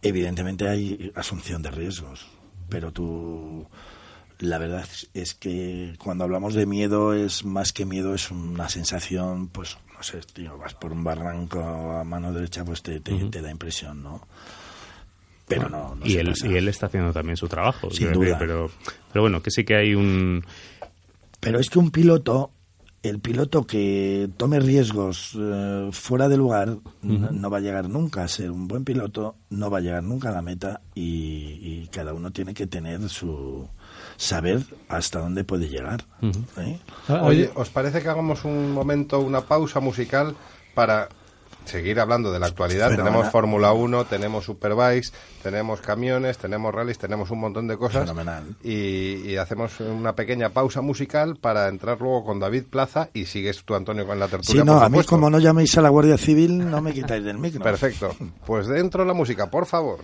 Evidentemente hay asunción de riesgos, pero tú... La verdad es que cuando hablamos de miedo es más que miedo, es una sensación, pues, no sé, tío, vas por un barranco a mano derecha, pues te, te, te da impresión, ¿no? Pero no, no y, se él, pasa. y él está haciendo también su trabajo. Sin decir, duda. pero, pero bueno, que sí que hay un... Pero es que un piloto, el piloto que tome riesgos eh, fuera de lugar, no, no va a llegar nunca a ser un buen piloto, no va a llegar nunca a la meta y, y cada uno tiene que tener su saber hasta dónde puede llegar. ¿eh? Ah, Oye, ¿os parece que hagamos un momento, una pausa musical para seguir hablando de la actualidad? Tenemos Fórmula 1, tenemos Superbikes, tenemos camiones, tenemos rallies, tenemos un montón de cosas. Fenomenal. Y, y hacemos una pequeña pausa musical para entrar luego con David Plaza y sigues tú, Antonio, con la Si tertulia. no, por a mí como no llaméis a la Guardia Civil, no me quitáis del micro. Perfecto. Pues dentro la música, por favor.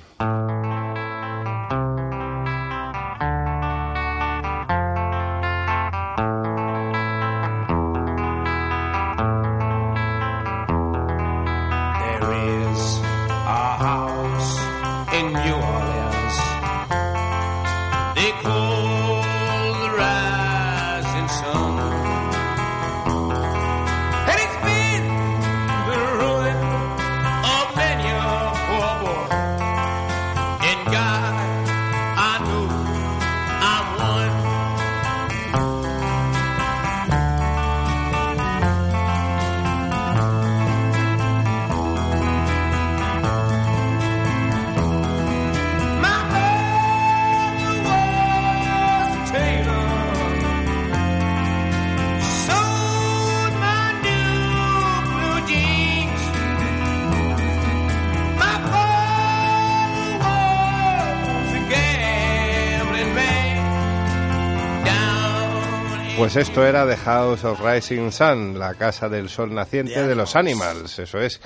Pues esto era The House of Rising Sun, la casa del sol naciente de los animals, eso es.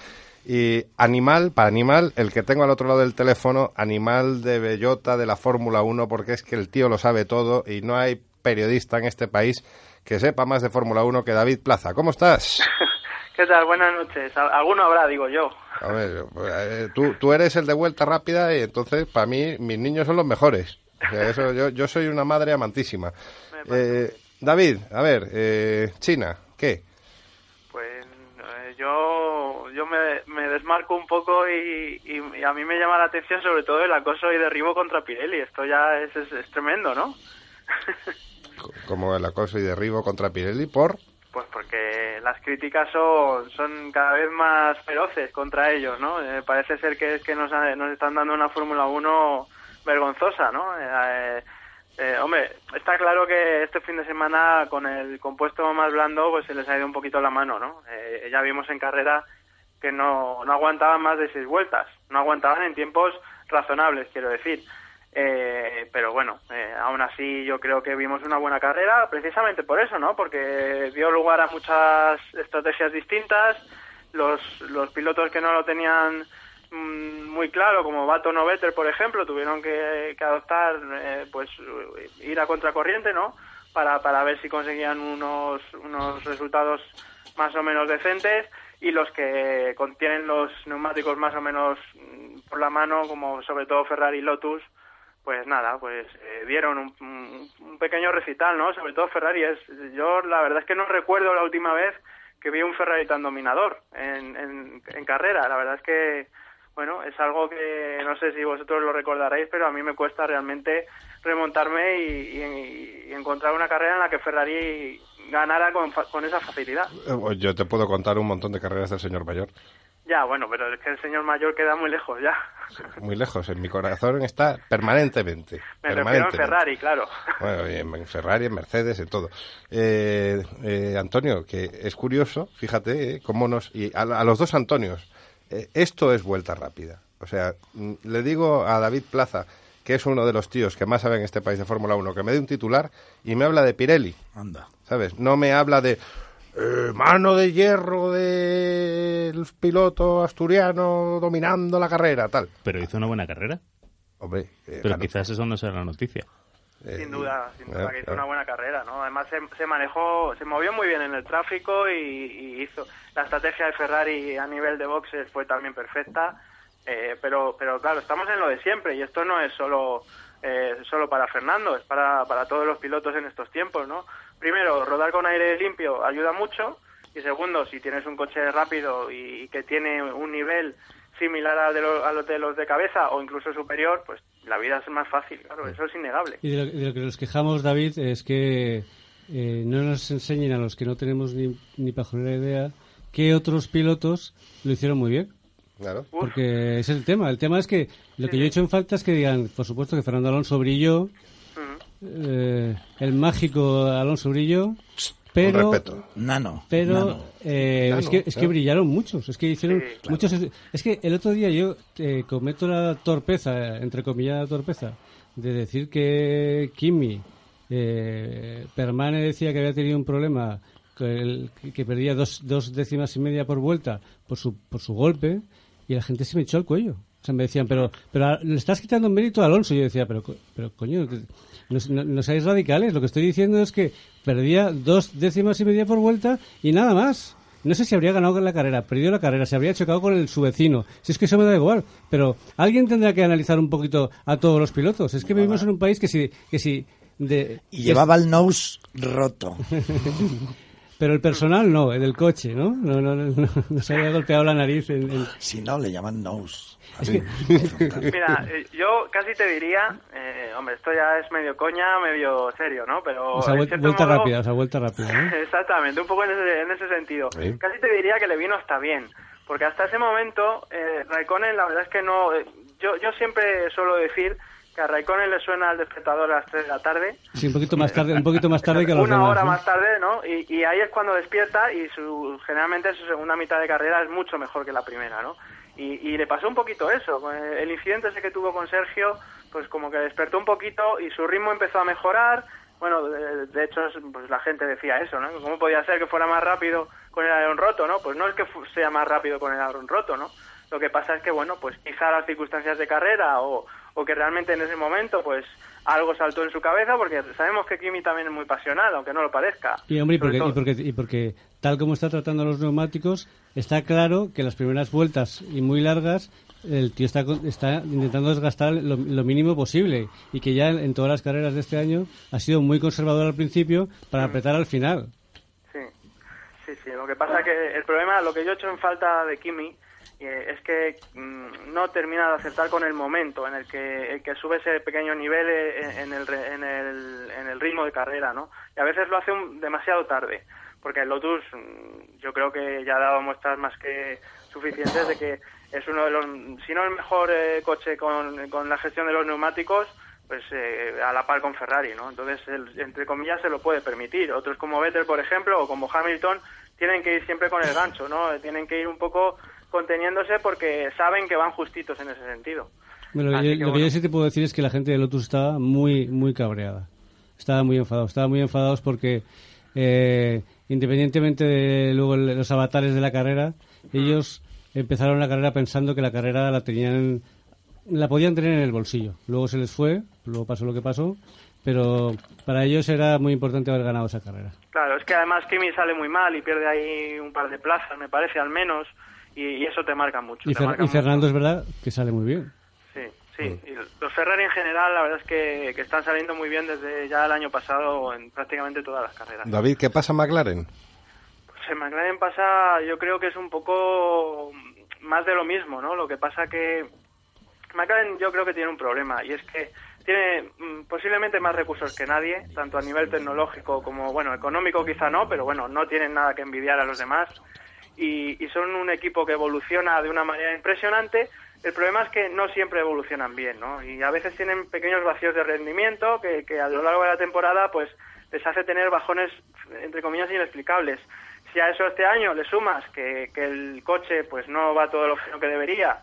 Y animal, para animal, el que tengo al otro lado del teléfono, animal de bellota de la Fórmula 1, porque es que el tío lo sabe todo y no hay periodista en este país que sepa más de Fórmula 1 que David Plaza. ¿Cómo estás? ¿Qué tal? Buenas noches. Al- Alguno habrá, digo yo. A ver, eh, tú, tú eres el de vuelta rápida y entonces para mí mis niños son los mejores. O sea, eso, yo, yo soy una madre amantísima. Eh, David, a ver, eh, China, ¿qué? Pues eh, yo, yo me, me desmarco un poco y, y- y a mí me llama la atención sobre todo el acoso y derribo contra Pirelli. Esto ya es, es, es tremendo, ¿no? como el acoso y derribo contra Pirelli por Pues porque las críticas son, son cada vez más feroces contra ellos, ¿no? Eh, parece ser que es que nos, nos están dando una Fórmula 1 vergonzosa, ¿no? Eh, eh, hombre, está claro que este fin de semana con el compuesto más blando pues se les ha ido un poquito la mano, ¿no? Eh, ya vimos en carrera que no, no aguantaban más de seis vueltas, no aguantaban en tiempos razonables, quiero decir. Eh, pero bueno, eh, aún así yo creo que vimos una buena carrera precisamente por eso, ¿no? Porque dio lugar a muchas estrategias distintas, los, los pilotos que no lo tenían muy claro, como Baton o Vettel, por ejemplo, tuvieron que, adoptar, eh, pues, ir a contracorriente, ¿no? Para, para ver si conseguían unos, unos resultados más o menos decentes y los que contienen los neumáticos más o menos mm, por la mano, como sobre todo Ferrari y Lotus, pues nada, pues eh, dieron un, pequeño recital, ¿no? Sobre todo Ferrari. Es, yo la verdad es que no recuerdo la última vez que vi un Ferrari tan dominador en, en carrera. La verdad es que, bueno, es algo que no sé si vosotros lo recordaréis, pero a mí me cuesta realmente remontarme y, y- y encontrar una carrera en la que Ferrari ganara con, con esa facilidad. Eh, Yo te puedo contar un montón de carreras del señor mayor. Ya, bueno, pero es que el señor mayor queda muy lejos ya. Muy lejos, en mi corazón está permanentemente. Me refiero en. Ferrari, claro. Bueno, en Ferrari, en Mercedes, en todo. Eh, eh, Antonio, que es curioso, fíjate, eh, cómo nos... Y a, a los dos Antonios, eh, esto es vuelta rápida. O sea, mm, le digo a David Plaza, que es uno de los tíos que más sabe en este país de Fórmula 1, que me dé un titular y me habla de Pirelli, Anda. ¿sabes? No me habla de eh, mano de hierro del piloto asturiano dominando la carrera, tal. Pero hizo una buena carrera. Hombre, eh, Pero quizás eso no sea la noticia. Eh, Sin duda, sin duda eh, que hizo claro. una buena carrera, ¿no? Además se, se manejó, se movió muy bien en el tráfico y, y hizo la estrategia de Ferrari a nivel de boxes fue también perfecta, eh, pero pero claro estamos en lo de siempre y esto no es solo eh, solo para Fernando, es para para todos los pilotos en estos tiempos, ¿no? Primero rodar con aire limpio ayuda mucho y segundo si tienes un coche rápido y, que tiene un nivel similar a, de lo- a los de los de cabeza o incluso superior, pues la vida es más fácil, claro, eso es innegable. Y de lo, de lo que nos quejamos, David, es que eh, no nos enseñen a los que no tenemos ni, ni pajolera idea que otros pilotos lo hicieron muy bien. Claro. Porque ese es el tema. El tema es que lo que yo he hecho en falta es que digan, por supuesto, que Fernando Alonso brilló. Eh, el mágico Alonso brilló, pero respeto. Nano. pero nano. eh, Nano, es que es que brillaron muchos es que hicieron Sí, claro. muchos es que el otro día yo eh, cometo la torpeza entre comillas la torpeza de decir que Kimi eh, Permane decía que había tenido un problema que, el- que perdía dos, dos décimas y media por vuelta por su por su golpe y la gente se me echó al cuello o sea, me decían, pero, pero a- le estás quitando mérito a Alonso. Yo decía, pero, pero coño, no, no, no seáis radicales. Lo que estoy diciendo es que perdía dos décimas y media por vuelta y nada más. No sé si habría ganado la carrera, perdió la carrera, se habría chocado con el, su vecino. Si es que eso me da igual. Pero alguien tendrá que analizar un poquito a todos los pilotos. Es que vivimos en un país que si, que si de, Y llevaba el nose roto. pero el personal no, el del coche, ¿no? No, no, no, no, no se había golpeado la nariz. en- Si no, le llaman nose. Es que- Mira, eh, yo casi te diría, eh, hombre, esto ya es medio coña, medio serio, ¿no? Pero o sea, vuelta modo- rápida, o sea, vuelta rápida, ¿no? Exactamente, un poco en ese, en ese sentido. Sí. Casi te diría que le vino hasta bien, porque hasta ese momento eh, Raikkonen la verdad es que no... eh, yo, yo siempre suelo decir que a Raikkonen le suena el despertador a las 3 de la tarde, Sí, un poquito más tarde, un poquito más tarde que los una demás. hora ¿no? más tarde, ¿no? Y, y ahí es cuando despierta y su, generalmente su segunda mitad de carrera es mucho mejor que la primera, ¿no? Y, y le pasó un poquito eso. El incidente ese que tuvo con Sergio, pues como que despertó un poquito y su ritmo empezó a mejorar. Bueno, de, de hecho, pues la gente decía eso, ¿no? ¿Cómo podía ser que fuera más rápido con el alerón roto, no? Pues no es que sea más rápido con el alerón roto, ¿no? Lo que pasa es que, bueno, pues quizá las circunstancias de carrera o, o que realmente en ese momento, pues algo saltó en su cabeza, porque sabemos que Kimi también es muy pasional, aunque no lo parezca. Y hombre, y porque, todo- y, porque, y porque tal como está tratando los neumáticos, está claro que las primeras vueltas y muy largas, el tío está, está intentando desgastar lo, lo mínimo posible y que ya en todas las carreras de este año ha sido muy conservador al principio para apretar al final. Sí, sí, sí. Lo que pasa que el problema, lo que yo he hecho en falta de Kimi es que mm, no termina de acertar con el momento en el que, el que sube ese pequeño nivel eh, en el, re- en, el, en el ritmo de carrera, ¿no? Y a veces lo hace un- demasiado tarde. porque el Lotus mm, yo creo que ya ha dado muestras más que suficientes de que es uno de los, si no el mejor eh, coche con, con la gestión de los neumáticos, pues eh, a la par con Ferrari, ¿no? Entonces, él, entre comillas, se lo puede permitir. Otros como Vettel, por ejemplo, o como Hamilton, tienen que ir siempre con el gancho, ¿no? Tienen que ir un poco conteniéndose porque saben que van justitos en ese sentido. Bueno, yo- que, lo que yo sí te puedo decir es que la gente de Lotus estaba muy, muy cabreada. Estaba muy enfadados. Estaban muy enfadados porque, eh, independientemente de luego los avatares de la carrera, ellos empezaron la carrera pensando que la carrera la tenían, la podían tener en el bolsillo. Luego se les fue, luego pasó lo que pasó, pero para ellos era muy importante haber ganado esa carrera. Claro, es que además Kimi sale muy mal y pierde ahí un par de plazas, me parece, al menos, y, y eso te marca mucho. Y, te Fer- marca y mucho. Fernando es verdad que sale muy bien. Sí, sí. Y los Ferrari en general, la verdad es que, que están saliendo muy bien desde ya el año pasado en prácticamente todas las carreras. David, ¿qué pasa en McLaren? Pues en McLaren pasa, yo creo que es un poco más de lo mismo, ¿no? Lo que pasa que McLaren yo creo que tiene un problema y es que tiene mm, posiblemente más recursos que nadie, tanto a nivel tecnológico como, bueno, económico quizá no, pero bueno, no tienen nada que envidiar a los demás y, y son un equipo que evoluciona de una manera impresionante. El problema es que no siempre evolucionan bien, ¿no? Y a veces tienen pequeños vacíos de rendimiento que, que a lo largo de la temporada, pues, les hace tener bajones, entre comillas, inexplicables. Si a eso este año le sumas que, que el coche, pues, no va todo lo que debería,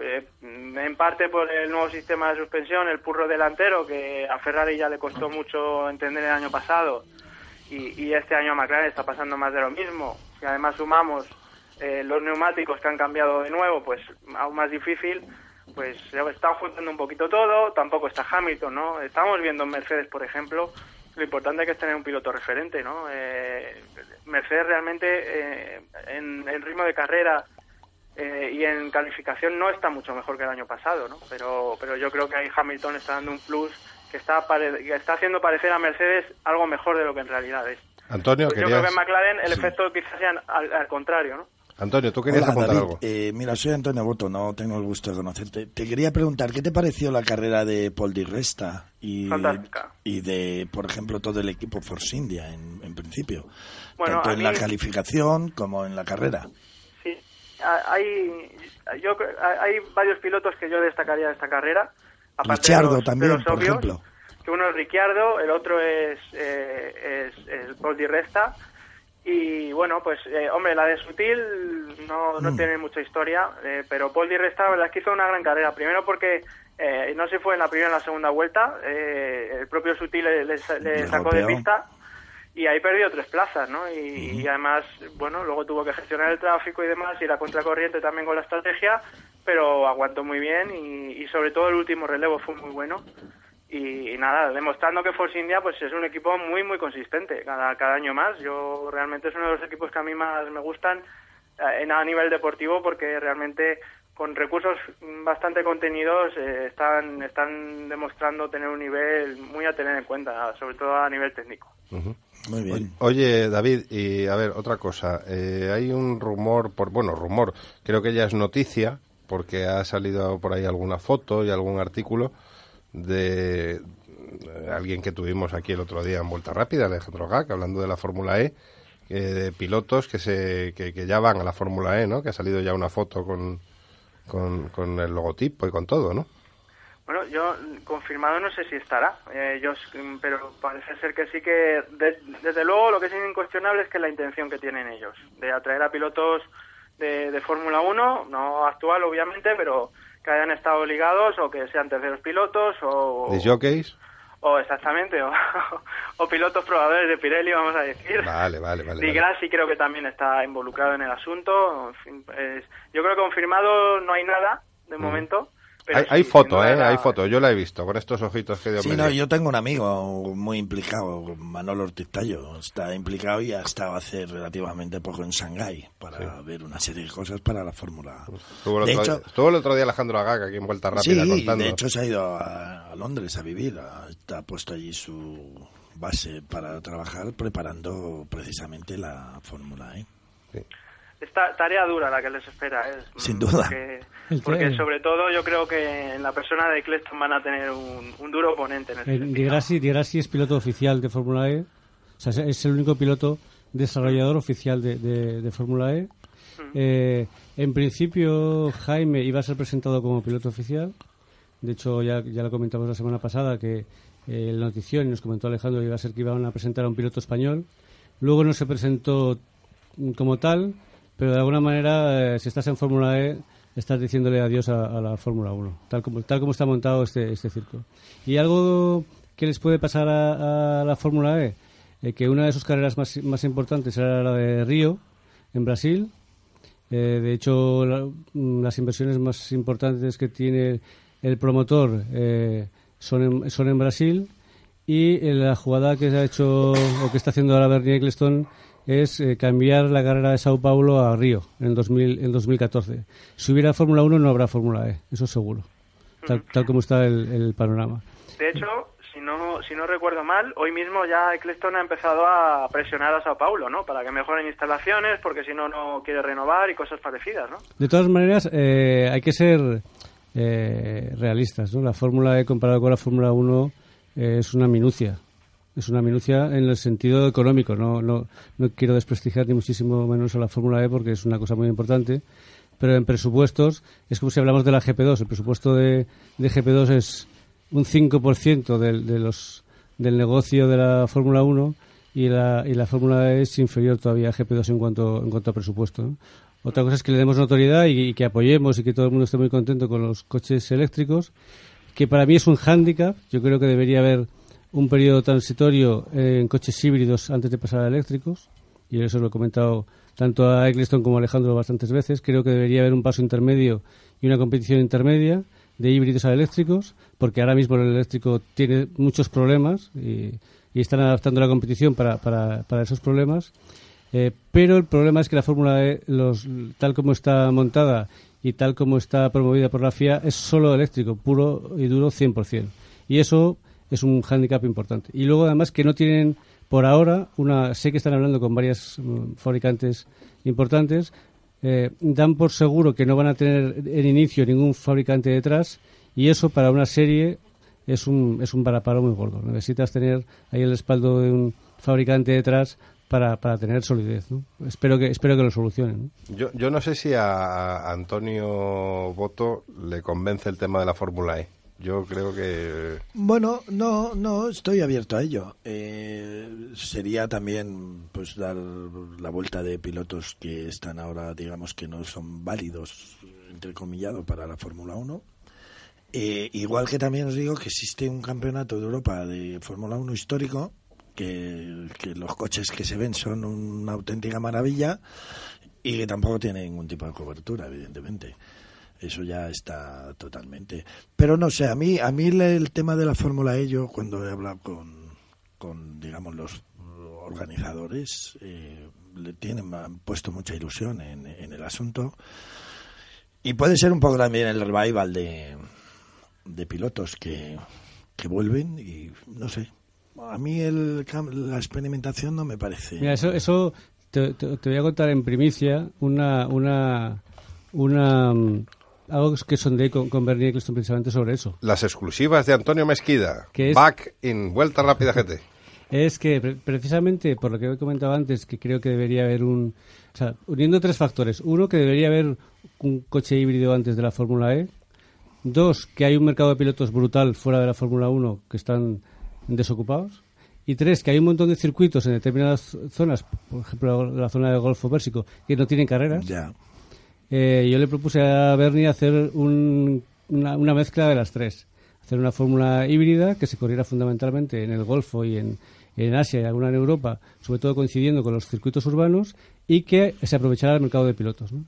eh, en parte por el nuevo sistema de suspensión, el purro delantero, que a Ferrari ya le costó mucho entender el año pasado, y, este año McLaren está pasando más de lo mismo. Si además sumamos eh, los neumáticos que han cambiado de nuevo, pues aún más difícil, pues se está juntando un poquito todo, tampoco está Hamilton, ¿no? Estamos viendo en Mercedes, por ejemplo, lo importante que es tener un piloto referente, ¿no? Eh, Mercedes realmente eh, en, en ritmo de carrera eh, y en calificación no está mucho mejor que el año pasado, ¿no? Pero, pero yo creo que ahí Hamilton está dando un plus que está, que está haciendo parecer a Mercedes algo mejor de lo que en realidad es. Antonio, Pues yo creo que en McLaren el efecto quizás sea al, al contrario, ¿no? Antonio, tú querías Hola, apuntar David. algo. Eh, mira, soy Antonio Boto, no tengo el gusto de conocerte. Te quería preguntar, ¿qué te pareció la carrera de Paul Di Resta y, Fantástica. y de, por ejemplo, todo el equipo Force India en, en principio? Bueno, Tanto en mí- la calificación como en la carrera. Sí, hay, yo, cre- hay varios pilotos que yo destacaría de esta carrera. Aparte de los- de también, los por obvios, ejemplo. Que uno es Ricciardo, el otro es, eh, es, es Paul Di Resta. Y bueno, pues, eh, hombre, la de Sutil no, no Mm. tiene mucha historia, eh, pero Paul Di Resta, la verdad es que hizo una gran carrera. Primero porque eh, no se fue en la primera o en la segunda vuelta, eh, el propio Sutil le, le le sacó de pista y ahí perdió tres plazas, ¿no? Y, y además, bueno, luego tuvo que gestionar el tráfico y demás, y la contracorriente también con la estrategia, pero aguantó muy bien y, y sobre todo el último relevo fue muy bueno. Y, y nada, demostrando que Force India pues es un equipo muy, muy consistente cada, cada año más. Yo realmente es uno de los equipos que a mí más me gustan eh, a nivel deportivo porque realmente con recursos bastante contenidos eh, están, están demostrando tener un nivel muy a tener en cuenta, sobre todo a nivel técnico. Muy bien. Oye, David, y a ver, otra cosa. Eh, hay un rumor, por bueno, rumor, creo que ya es noticia, porque ha salido por ahí alguna foto y algún artículo de eh, alguien que tuvimos aquí el otro día en Vuelta Rápida, Alejandro Gac, hablando de la Fórmula E, eh, de pilotos que, se, que, que ya van a la Fórmula E, ¿no? Que ha salido ya una foto con, con, con el logotipo y con todo, ¿no? Bueno, yo mm, confirmado no sé si estará, eh, yo, mm, pero parece ser que sí que, de- desde luego, lo que es incuestionable es que la intención que tienen ellos de atraer a pilotos de, de Fórmula 1, no actual obviamente, pero que hayan estado ligados o que sean terceros pilotos o, ¿De jockeys? O exactamente, o, o pilotos probadores de Pirelli, vamos a decir. Vale, vale, vale. Di vale. Grassi creo que también está involucrado en el asunto. En fin, es- yo creo que confirmado no hay nada de momento. Pero. Hay, hay sí, foto, sin duda ¿eh? era- Hay foto. Yo la he visto con estos ojitos que dio Sí, no, yo tengo un amigo muy implicado, Manolo Ortiz Tallo. Está implicado y ha estado hace relativamente poco en Shanghái para ver una serie de cosas para la Fórmula. Estuvo el, De otro, hecho- día- estuvo el otro día Alejandro Agaga aquí en Vuelta Rápida Sí, contando. de hecho se ha ido a, a Londres a vivir. ha- Está puesto allí su base para trabajar preparando precisamente la Fórmula E. Esta tarea dura la que les espera. Es, Sin duda. Porque, El sobre todo yo creo que en la persona de Cleston van a tener un, un duro oponente en ese Eh. Di Grassi, Di Grassi es piloto oficial de Fórmula E. O sea, es- el único piloto desarrollador oficial de, de- de Fórmula E. Eh, en principio, Jaime iba a ser presentado como piloto oficial. De hecho, ya, ya lo comentamos la semana pasada que eh, la notición y nos comentó Alejandro que iba a ser que iban a presentar a un piloto español. Luego no se presentó como tal, pero de alguna manera, eh, si estás en Fórmula E, estás diciéndole adiós a, a la Fórmula 1, tal como, tal como está montado este, este circo. Y algo que les puede pasar a, a la Fórmula E, eh, que una de sus carreras más, más importantes era la de Río, en Brasil. Eh, de hecho, la- mm, las inversiones más importantes que tiene el promotor eh, son, en, son en Brasil. Y eh, la jugada que se ha hecho o que está haciendo ahora Bernie Eccleston es eh, cambiar la carrera de Sao Paulo a Río en, 2000, en 2014. Si hubiera Fórmula 1 no habrá Fórmula E, eso seguro, tal, tal como está el, el panorama. De hecho, si no, si no recuerdo mal, hoy mismo ya Eccleston ha empezado a presionar a Sao Paulo, ¿no? Para que mejoren instalaciones, porque si no, no quiere renovar y cosas parecidas, ¿no? De todas maneras, eh, hay que ser eh, realistas. ¿no? La Fórmula E comparado con la Fórmula 1 eh, es una minucia. Es una minucia en el sentido económico. No, no, no quiero desprestigiar ni muchísimo menos a la Fórmula E porque es una cosa muy importante. Pero en presupuestos, es como si hablamos de la GP2. El presupuesto de, de GP2 es un 5% del, de los, del negocio de la Fórmula 1 y la, y la Fórmula E es inferior todavía a GP2 en cuanto, en cuanto a presupuesto. Otra cosa es que le demos notoriedad y, y que apoyemos y que todo el mundo esté muy contento con los coches eléctricos, que para mí es un hándicap. Yo creo que debería haber un periodo transitorio en coches híbridos antes de pasar a eléctricos, y eso lo he comentado tanto a Eccleston como a Alejandro bastantes veces. Creo que debería haber un paso intermedio y una competición intermedia de híbridos a eléctricos, porque ahora mismo el eléctrico tiene muchos problemas y, y están adaptando la competición para, para, para esos problemas. Eh, pero el problema es que la Fórmula E, los, tal como está montada y tal como está promovida por la FIA, es solo eléctrico, puro y duro 100%. Y eso es un hándicap importante. Y luego, además, que no tienen por ahora una. Sé que están hablando con varias mm, fabricantes importantes. eh, dan por seguro que no van a tener en inicio ningún fabricante detrás. Y eso para una serie es un, es un varapalo muy gordo. Necesitas tener ahí el respaldo de un fabricante detrás para, para tener solidez. ¿no? Espero, que, espero que lo solucionen. Yo, yo no sé si a Antonio Boto le convence el tema de la Fórmula E. Yo creo que Bueno, no, no, estoy abierto a ello. Eh, sería también pues dar la vuelta de pilotos que están ahora, digamos que no son válidos, entrecomillado, para la Fórmula 1. Eh, igual que también os digo que existe un campeonato de Europa de Fórmula 1 histórico, que, que los coches que se ven son una auténtica maravilla y que tampoco tiene ningún tipo de cobertura, evidentemente. Eso ya está totalmente. Pero no sé, a mí, a mí el tema de la Fórmula E, cuando he hablado con, con digamos, los organizadores, eh, le tienen, han puesto mucha ilusión en, en el asunto. Y puede ser un poco también el revival de, de pilotos que, que vuelven y no sé. A mí el, la experimentación no me parece. Eso, eso te, te- te voy a contar en primicia una, una, una mm, algo que sondeé con, con Bernie Eccleston precisamente sobre eso. las exclusivas de Antonio Mesquida, ¿Qué es? back in Vuelta Rápida GT. Es que pre- precisamente por lo que he comentado antes, que creo que debería haber un... O sea, uniendo tres factores. Uno, que debería haber un coche híbrido antes de la Fórmula E. Dos, que hay un mercado de pilotos brutal fuera de la Fórmula 1 que están desocupados. Y tres, que hay un montón de circuitos en determinadas zonas, por ejemplo la zona del Golfo Pérsico, que no tienen carreras. Ya. Eh, yo le propuse a Bernie hacer un- una, una mezcla de las tres. Hacer una fórmula híbrida que se corriera fundamentalmente en el Golfo y en, en Asia y alguna en Europa, sobre todo coincidiendo con los circuitos urbanos, y que se aprovechara el mercado de pilotos. ¿no?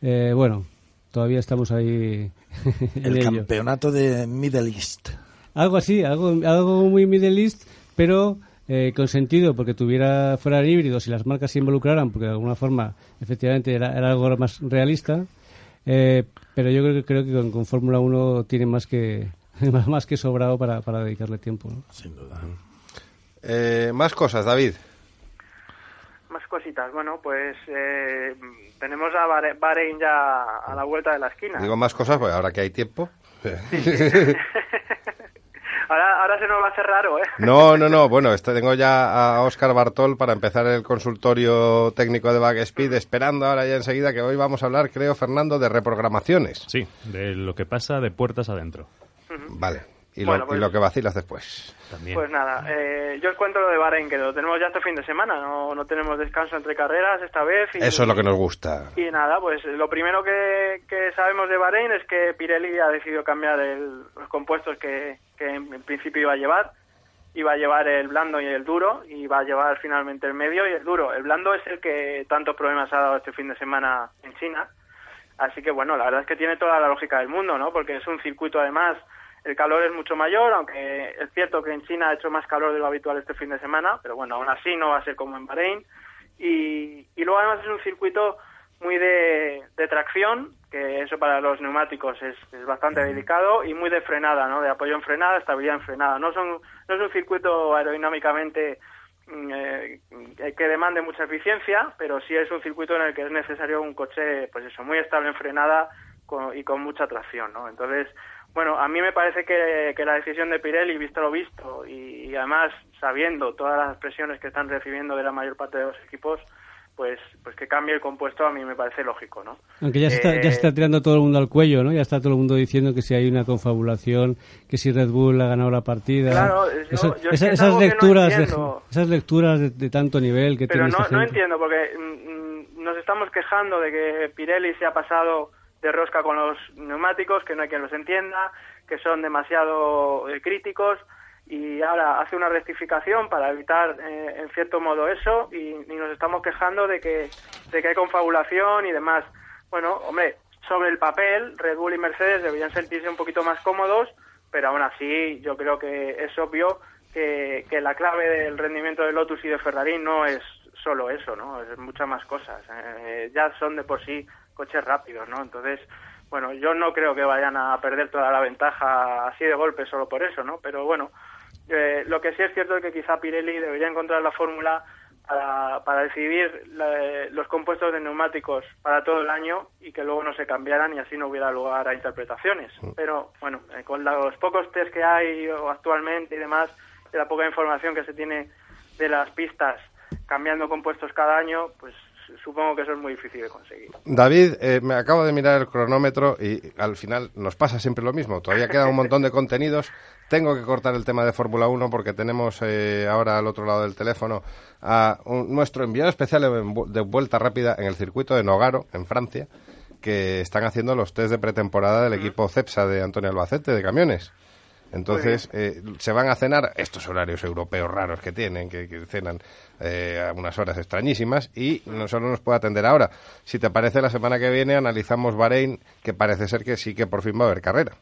Eh, bueno, todavía estamos ahí en El ello. campeonato de Middle East. Algo así, algo, algo muy Middle East, pero eh, con sentido, porque tuviera fueran híbridos y las marcas se involucraran, porque de alguna forma, efectivamente, era, era algo más realista. Eh, pero yo creo que, creo que con, con Fórmula 1 tiene más que más, más que sobrado para, para dedicarle tiempo. ¿no? Sin duda. Eh, más cosas, David. Más cositas. Bueno, pues eh, tenemos a Bahre- Bahrein ya a la vuelta de la esquina. Digo más cosas, pues ahora que hay tiempo. Ahora, ahora se nos va a hacer raro, ¿eh? No, no, no. Bueno, este, tengo ya a Óscar Bartol para empezar el consultorio técnico de Backspeed, esperando ahora ya enseguida que hoy vamos a hablar, creo, Fernando, de reprogramaciones. Sí, de lo que pasa de puertas adentro. Vale. Y, Bueno, lo, pues- y lo que vacilas después. También. Pues nada, eh, yo os cuento lo de Bahrein, que lo tenemos ya este fin de semana, no, no tenemos descanso entre carreras esta vez. Y, Eso es lo que nos gusta. Y nada, pues lo primero que, que sabemos de Bahrein es que Pirelli ha decidido cambiar el- los compuestos que, que en, en principio iba a llevar. Iba a llevar el blando y el duro, y va a llevar finalmente el medio y el duro. El blando es el que tantos problemas ha dado este fin de semana en China. Así que bueno, la verdad es que tiene toda la lógica del mundo, ¿no? Porque es un circuito además, el calor es mucho mayor, aunque es cierto que en China ha hecho más calor de lo habitual este fin de semana, pero bueno, aún así no va a ser como en Bahrein. Y, y luego además es un circuito muy de, de tracción, que eso para los neumáticos es, es bastante delicado, y muy de frenada, ¿no? De apoyo en frenada, estabilidad en frenada. No, son, no es un circuito aerodinámicamente mm, eh, que demande mucha eficiencia, pero sí es un circuito en el que es necesario un coche, pues eso, muy estable en frenada con- y con mucha tracción, ¿no? Entonces, bueno, a mí me parece que, que la decisión de Pirelli, visto lo visto, y, y además sabiendo todas las presiones que están recibiendo de la mayor parte de los equipos, pues, pues que cambie el compuesto a mí me parece lógico, ¿no? Aunque ya se, está, ya se Eh, está tirando todo el mundo al cuello, ¿no? Ya está todo el mundo diciendo que si hay una confabulación, que si Red Bull ha ganado la partida. Claro, yo- yo es esas no lecturas, de, esas lecturas de, de tanto nivel que Pero tiene no, esta no entiendo, porque mm, mm, nos estamos quejando de que Pirelli se ha pasado de rosca con los neumáticos, que no hay quien los entienda, que son demasiado eh, críticos, y ahora hace una rectificación para evitar, eh, en cierto modo, eso, y, y nos estamos quejando de que, de que hay confabulación y demás. Bueno, hombre, sobre el papel, Red Bull y Mercedes deberían sentirse un poquito más cómodos, pero aún así yo creo que es obvio que, que la clave del rendimiento de Lotus y de Ferrari no es solo eso, ¿no? Es muchas más cosas. Eh, ya son de por sí coches rápidos, ¿no? Entonces, bueno, yo no creo que vayan a perder toda la ventaja así de golpe solo por eso, ¿no? Pero bueno, eh, lo que sí es cierto es que quizá Pirelli debería encontrar la fórmula para, para decidir la- los compuestos de neumáticos para todo el año y que luego no se cambiaran y así no hubiera lugar a interpretaciones. Pero bueno, eh, con los pocos test que hay o actualmente y demás, y la poca información que se tiene de las pistas cambiando compuestos cada año, pues supongo que eso es muy difícil de conseguir. David, eh, me acabo de mirar el cronómetro y al final nos pasa siempre lo mismo. Todavía queda un montón de contenidos. Tengo que cortar el tema de Fórmula 1 porque tenemos eh, ahora al otro lado del teléfono a un- nuestro enviado especial de, vu- de vuelta rápida en el circuito de Nogaro, en Francia, que están haciendo los test de pretemporada del equipo CEPSA de Antonio Albacete de camiones. Entonces, eh, se van a cenar estos horarios europeos raros que tienen, que, que cenan eh, a unas horas extrañísimas, y no solo nos puede atender ahora. Si te parece, la semana que viene analizamos Bahrein, que parece ser que sí que por fin va a haber carrera.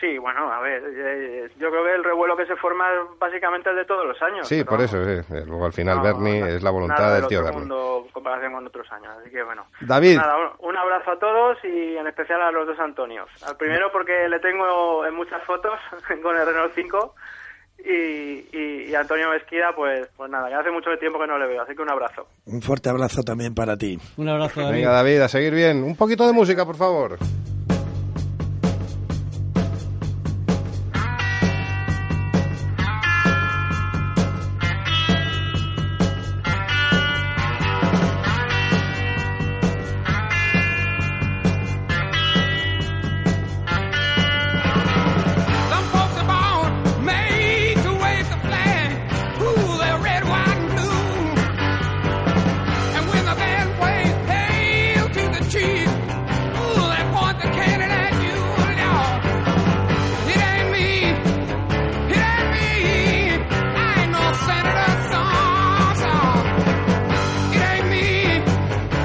Sí, bueno, a ver, eh, yo creo que el revuelo que se forma es básicamente el de todos los años. Sí, por eso, sí. Luego al final no, Bernie es la voluntad nada del tío Bernie. mundo en comparación con otros años, así que bueno. David. Nada, un, abrazo a todos y en especial a los dos Antonios. Al primero porque le tengo en muchas fotos con el Renault 5 y, y, y Antonio Mesquida, pues, pues nada, que hace mucho tiempo que no le veo, así que un abrazo. Un fuerte abrazo también para ti. Un abrazo, David. Venga, David, a seguir bien. Un poquito de música, por favor.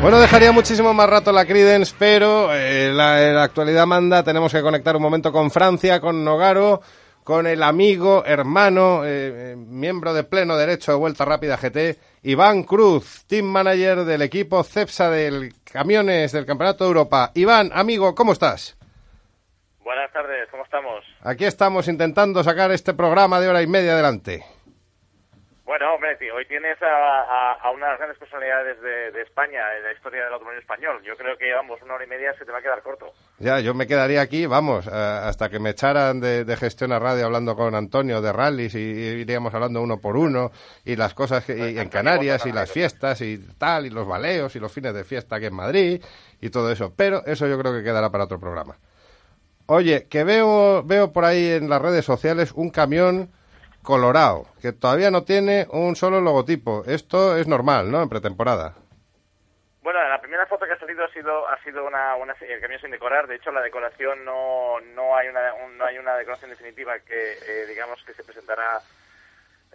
Bueno, dejaría muchísimo más rato la Credence, pero eh, la, la actualidad manda. Tenemos que conectar un momento con Francia, con Nogaro, con el amigo, hermano, eh, eh, miembro de pleno derecho de Vuelta Rápida GT, Iván Cruz, team manager del equipo CEPSA del Camiones del Campeonato de Europa. Iván, amigo, ¿cómo estás? Buenas tardes, ¿cómo estamos? Aquí estamos intentando sacar este programa de hora y media adelante. Bueno, hombre, tío, hoy tienes a, a, a una de las grandes personalidades de, de España, en la historia del automóvil español. Yo creo que, vamos, una hora y media se te va a quedar corto. Ya, yo me quedaría aquí, vamos, eh, hasta que me echaran de, de gestión a radio hablando con Antonio de rallies y, iríamos hablando uno por uno y las cosas que, y en Canarias y las fiestas y tal y los baleos y los fines de fiesta aquí en Madrid y todo eso. Pero eso yo creo que quedará para otro programa. Oye, que veo, veo por ahí en las redes sociales un camión colorado que todavía no tiene un solo logotipo. Esto es normal, ¿no? En pretemporada. Bueno, la primera foto que ha salido ha sido ha sido una, una el camión sin decorar. De hecho, la decoración no no hay una un- no hay una decoración definitiva que eh, digamos que se presentará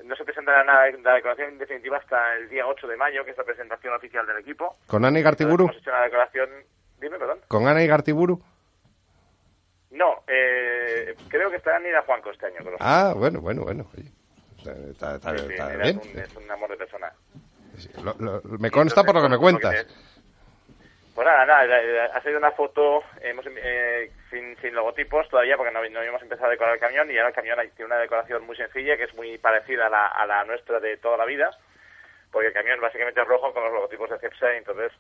no se presentará nada la decoración definitiva hasta el día 8 de mayo, que es la presentación oficial del equipo. ¿Con Ana y Gartiburu? Hemos hecho una decoración. Dime, perdón. ¿Con Ana y Gartiburu? No, eh, creo que estará Nida Juanco este año. los- Ah, bueno, bueno, bueno. oye. Está, está- Sí, sí, está Nida bien. Es, un, es un amor de persona. Lo- lo- me consta por lo que me cuentas. Pues nada, nada, la- ha salido una foto hemos, eh, sin, sin logotipos todavía porque no, no habíamos empezado a decorar el camión y ahora el camión tiene una decoración muy sencilla que es muy parecida a la, a la nuestra de toda la vida porque el camión básicamente es rojo con los logotipos de Cepsa y entonces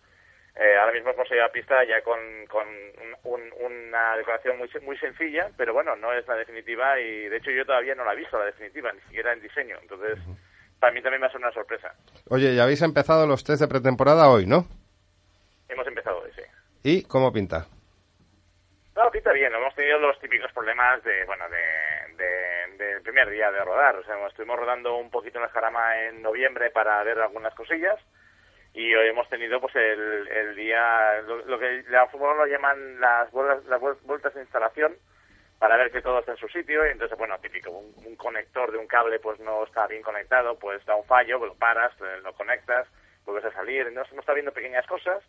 eh, ahora mismo hemos ido a pista ya con, con un- un- una decoración muy, muy sencilla pero bueno, no es la definitiva y de hecho yo todavía no la he visto la definitiva, ni siquiera en diseño entonces para mí también va a ser una sorpresa. Oye, ya habéis empezado los test de pretemporada hoy, ¿no? Hemos empezado hoy, sí. ¿Y cómo pinta? No, pinta bien. Hemos tenido los típicos problemas de, bueno, de, de- del primer día de rodar. O sea, estuvimos rodando un poquito en el Jarama en noviembre para ver algunas cosillas y hoy hemos tenido pues el, el día, lo, lo que la fútbol lo llaman las vueltas, las vuel- vueltas de instalación para ver que todo está en su sitio y entonces, bueno, típico, un, un conector de un cable pues no está bien conectado, pues da un fallo, lo paras, eh, lo conectas, vuelves a salir, entonces hemos estado viendo pequeñas cosas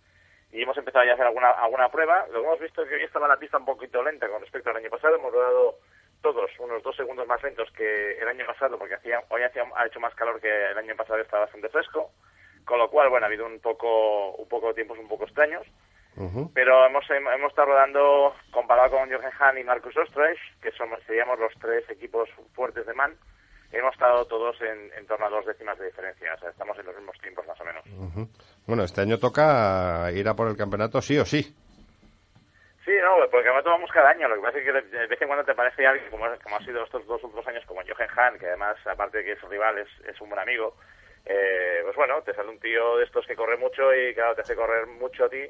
y hemos empezado ya a hacer alguna, alguna prueba. Lo que hemos visto es que hoy estaba la pista un poquito lenta con respecto al año pasado. Hemos rodado todos unos dos segundos más lentos que el año pasado porque hacía, hoy hacía, ha hecho más calor que el año pasado, estaba bastante fresco. Con lo cual, bueno, ha habido un poco, un poco de tiempos un poco extraños. Pero hemos, hem- hemos estado rodando, comparado con Jochen Hahn y Marcus Ostrich, que somos, seríamos los tres equipos fuertes de MAN, hemos estado todos en, en torno a dos décimas de diferencia. O sea, estamos en los mismos tiempos más o menos. Bueno, este año toca ir a por el campeonato sí o sí. Sí, no, porque además vamos cada año. Lo que pasa es que de, de vez en cuando te aparece alguien, como, como ha sido estos dos últimos años, como Jochen Hahn, que además, aparte de que es rival, es, es un buen amigo. Eh, pues bueno, te sale un tío de estos que corre mucho y, claro, te hace correr mucho a ti.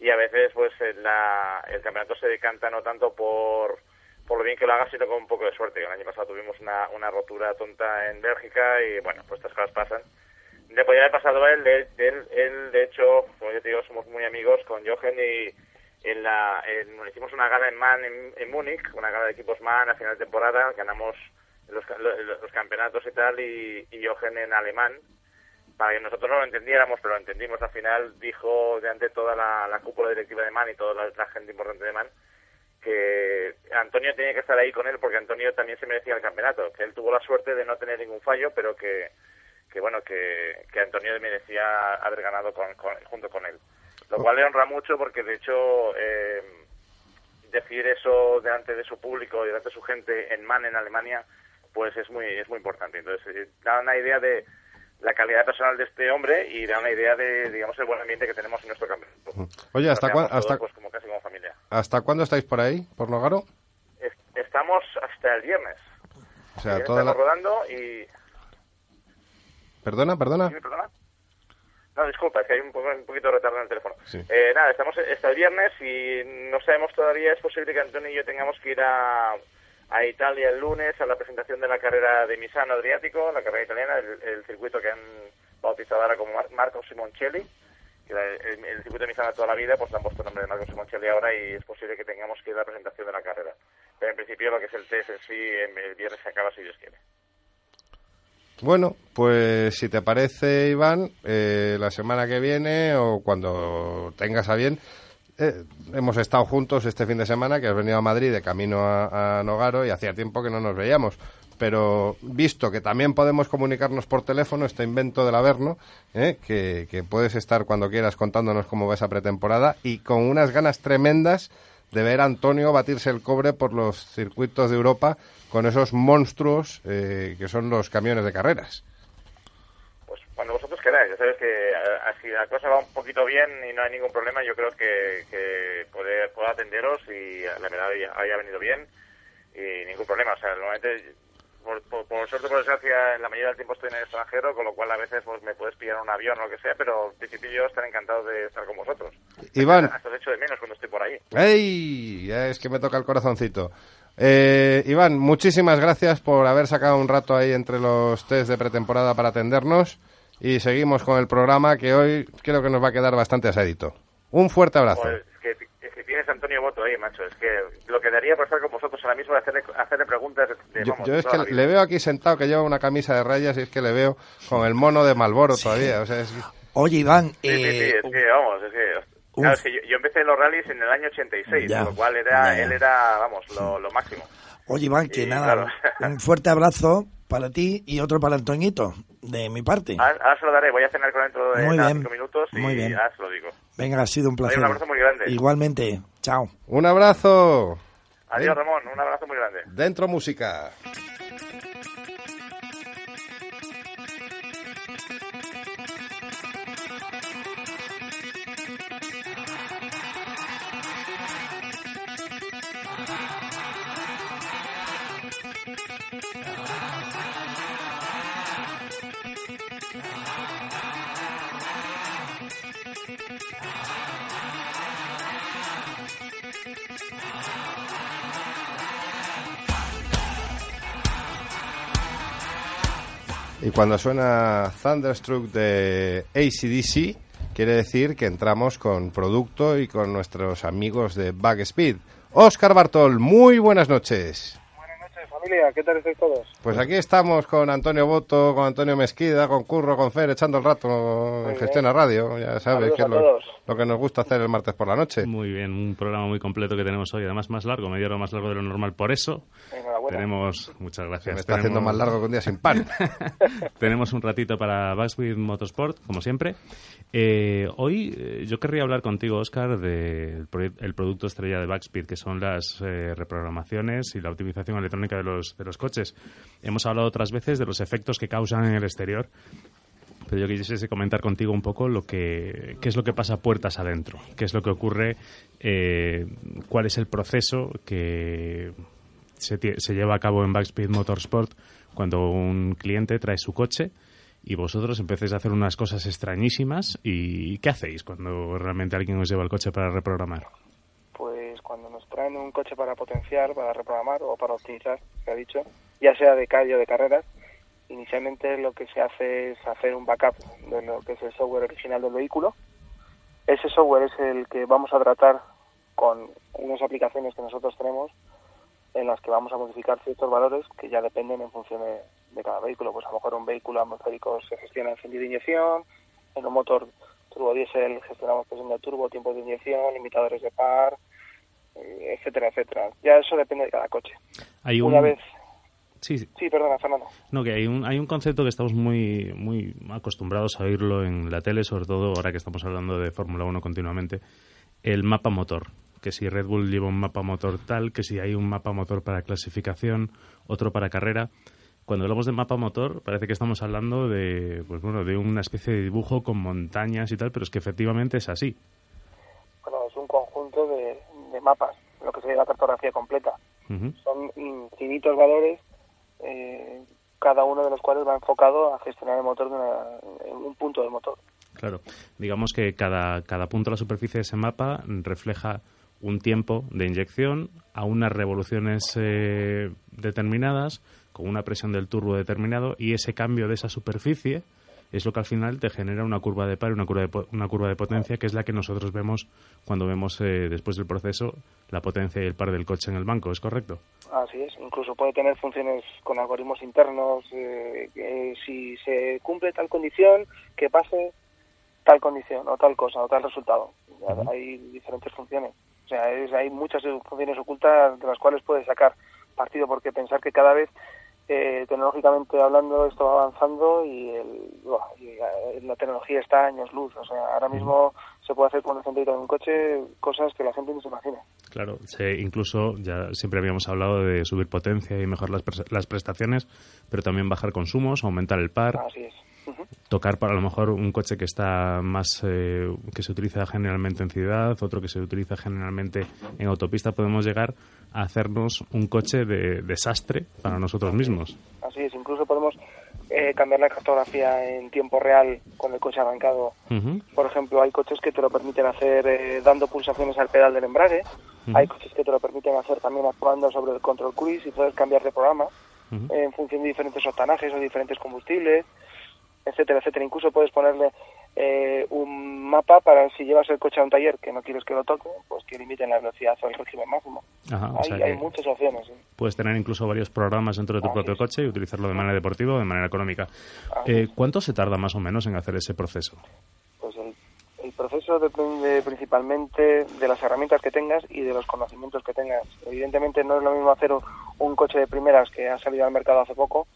Y a veces, pues, la- el campeonato se decanta no tanto por, por lo bien que lo hagas, sino con un poco de suerte. El año pasado tuvimos una, una rotura tonta en Bélgica y, bueno, pues estas cosas pasan. Le podría haber pasado a él, él, él, él, de hecho, como yo te digo, somos muy amigos con Jochen y en la, en- hicimos una gala en MAN en, en Múnich, una gala de equipos MAN a final de temporada, ganamos los, ca- lo- los campeonatos y tal, y, y Jochen en alemán, para que nosotros no lo entendiéramos, pero lo entendimos al final, dijo delante de toda la, la cúpula directiva de MAN y toda la, gente importante de MAN, que Antonio tenía que estar ahí con él porque Antonio también se merecía el campeonato, que él tuvo la suerte de no tener ningún fallo, pero que, bueno, que, Antonio merecía haber ganado con- junto con él. Lo cual le honra mucho porque de hecho eh, decir eso delante de su público y delante de su gente en MAN en Alemania, pues es muy, es muy importante. Entonces, eh, da una idea de la calidad personal de este hombre y da una idea de, digamos, el buen ambiente que tenemos en nuestro campeonato. Oye, ¿hasta, Nos cuán- quedamos hasta, pues, como casi como familia. ¿hasta cuándo estáis por ahí, por Nogaro? Es- Estamos hasta el viernes. O sea, toda Estamos la... rodando y... Perdona, perdona. ¿Sí, perdona? No, disculpa, es que hay un, poco, un poquito de retardo en el teléfono. Sí. Eh, nada, estamos hasta el viernes y no sabemos todavía, es posible que Antonio y yo tengamos que ir a, a Italia el lunes a la presentación de la carrera de Misano Adriático, la carrera italiana, el, circuito que han bautizado ahora como Mar- Marco Simoncelli, que era el, circuito de Misano toda la vida, pues le han puesto el nombre de Marco Simoncelli ahora y es posible que tengamos que ir a la presentación de la carrera. Pero en principio lo que es el test en sí, el viernes se acaba si Dios quiere. Bueno, pues si te parece, Iván, eh, la semana que viene o cuando tengas a bien, eh, hemos estado juntos este fin de semana, que has venido a Madrid de camino a, Nogaro y hacía tiempo que no nos veíamos. Pero visto que también podemos comunicarnos por teléfono, este invento del Averno, eh, que, que puedes estar cuando quieras contándonos cómo va esa pretemporada y con unas ganas tremendas de ver a Antonio batirse el cobre por los circuitos de Europa con esos monstruos eh, que son los camiones de carreras. Cuando vosotros queráis. Ya sabes que eh, si la cosa va un poquito bien y no hay ningún problema, yo creo que, que poder, puedo atenderos y la verdad haya, venido bien y ningún problema. O sea, normalmente, por, por, por suerte por desgracia, en la mayoría del tiempo estoy en el extranjero, con lo cual a veces pues me puedes pillar un avión o lo que sea, pero en principio yo estaré encantado de estar con vosotros. Iván. Hasta el hecho de menos cuando estoy por ahí. ¡Ey! Ya Es que me toca el corazoncito. Eh, Iván, muchísimas gracias por haber sacado un rato ahí entre los test de pretemporada para atendernos y seguimos con el programa que hoy creo que nos va a quedar bastante asadito. Un fuerte abrazo. Pues, es, que, es que tienes Antonio Boto ahí, macho. Es que lo que daría por estar con vosotros ahora mismo es hacerle, hacerle preguntas de, Yo, vamos, yo es toda que le veo aquí sentado que lleva una camisa de rayas y es que le veo con el mono de Malboro todavía. O sea, es- Oye, Iván, Sí, sí, sí, eh, es que, vamos, es que... Claro, es que yo, yo empecé en los rallies en el año 86, Ya, con lo cual era, ya. él era, vamos, lo, lo máximo. oye, Iván, que y nada, claro. un fuerte abrazo para ti y otro para Antoñito, de mi parte. Ahora, ahora se lo daré, voy a cenar con dentro de Muy nada, bien, cinco minutos y muy bien. ahora se lo digo. Venga, ha sido un placer. un abrazo muy grande. Igualmente, chao. un abrazo. Adiós, Ramón, un abrazo muy grande. Dentro música. Y cuando suena Thunderstruck de ACDC, quiere decir que entramos con producto y con nuestros amigos de Backspeed. Oscar Bartol, muy buenas noches. Familia. ¿Qué tal estáis todos? Pues aquí estamos con Antonio Boto, con Antonio Mesquida, con Curro, con Fer, echando el rato en. Gestión a Radio. Ya sabes Saludos que es lo, que nos gusta hacer el martes por la noche. Muy bien, un programa muy completo que tenemos hoy, además más largo, media hora más largo de lo normal. Por eso Enhorabuena. tenemos, muchas gracias. Me está haciendo tenemos- más largo que un día sin pan. Tenemos un ratito para Backspeed Motorsport, como siempre. Eh, hoy eh, yo querría hablar contigo, Oscar, del proye- el producto estrella de Backspeed, que son las eh, reprogramaciones y la optimización electrónica de los, de los coches. Hemos hablado otras veces de los efectos que causan en el exterior, pero yo quisiese comentar contigo un poco lo que, qué es lo que pasa puertas adentro, qué es lo que ocurre, eh, cuál es el proceso que se, se lleva a cabo en Backspeed Motorsport cuando un cliente trae su coche y vosotros empecéis a hacer unas cosas extrañísimas y ¿qué hacéis cuando realmente alguien os lleva el coche para reprogramar? Traen un coche para potenciar, para reprogramar o para optimizar, se ha dicho, ya sea de calle o de carreras, inicialmente lo que se hace es hacer un backup de lo que es el software original del vehículo. Ese software es el que vamos a tratar con unas aplicaciones que nosotros tenemos en las que vamos a modificar ciertos valores que ya dependen en función de, cada vehículo. Pues a lo mejor un vehículo atmosférico se gestiona encendido de inyección, en un motor turbo diésel gestionamos presión de turbo, tiempos de inyección, limitadores de par, etcétera, etcétera. Ya eso depende de cada coche. Hay un... Una vez... Sí, sí. Sí, perdona, Fernando. No, que hay un, hay un concepto que estamos muy, muy acostumbrados a oírlo en la tele, sobre todo ahora que estamos hablando de Fórmula 1 continuamente, el mapa motor. Que si Red Bull lleva un mapa motor tal, que si hay un mapa motor para clasificación, otro para carrera. Cuando hablamos de mapa motor, parece que estamos hablando de, pues bueno, de una especie de dibujo con montañas y tal, pero es que efectivamente es así. Bueno, es un mapas, lo que sería la cartografía completa. Son infinitos valores, eh, cada uno de los cuales va enfocado a gestionar el motor de una- en un punto del motor. Claro, digamos que cada, cada punto de la superficie de ese mapa refleja un tiempo de inyección a unas revoluciones eh, determinadas, con una presión del turbo determinado, y ese cambio de esa superficie es lo que al final te genera una curva de par y una curva de, una curva de potencia, que es la que nosotros vemos cuando vemos eh, después del proceso la potencia y el par del coche en el banco, ¿es correcto? Así es, incluso puede tener funciones con algoritmos internos, eh, si se cumple tal condición, que pase tal condición o tal cosa o tal resultado. Hay diferentes funciones. O sea, es- hay muchas funciones ocultas de las cuales puedes sacar partido, porque pensar que cada vez, eh, tecnológicamente hablando, esto va avanzando y, el, y, la tecnología está a años luz. O sea, ahora mismo se puede hacer con el centrito de un coche cosas que la gente no se imagina. Claro, se, incluso ya siempre habíamos hablado de subir potencia y mejorar las, las prestaciones, pero también bajar consumos, aumentar el par. Así es. Tocar para a lo mejor un coche que está más eh, que se utiliza generalmente en ciudad, otro que se utiliza generalmente en autopista, podemos llegar a hacernos un coche de desastre para nosotros mismos. Así es, incluso podemos eh, cambiar la cartografía en tiempo real con el coche arrancado. Por ejemplo, hay coches que te lo permiten hacer eh, dando pulsaciones al pedal del embrague. Hay coches que te lo permiten hacer también actuando sobre el control cruise y puedes cambiar de programa en función de diferentes octanajes o diferentes combustibles, etcétera, etcétera. Incluso puedes ponerle eh, un mapa para si llevas el coche a un taller que no quieres que lo toque, pues que limiten la velocidad o el régimen máximo. Ajá, o hay, sea hay muchas opciones. ¿sí? Puedes tener incluso varios programas dentro de tu Así propio coche y utilizarlo de manera deportiva o de manera económica. Así Eh. ¿Cuánto se tarda más o menos en hacer ese proceso? Pues el, el proceso depende principalmente de las herramientas que tengas y de los conocimientos que tengas. Evidentemente no es lo mismo hacer un coche de primeras que ha salido al mercado hace poco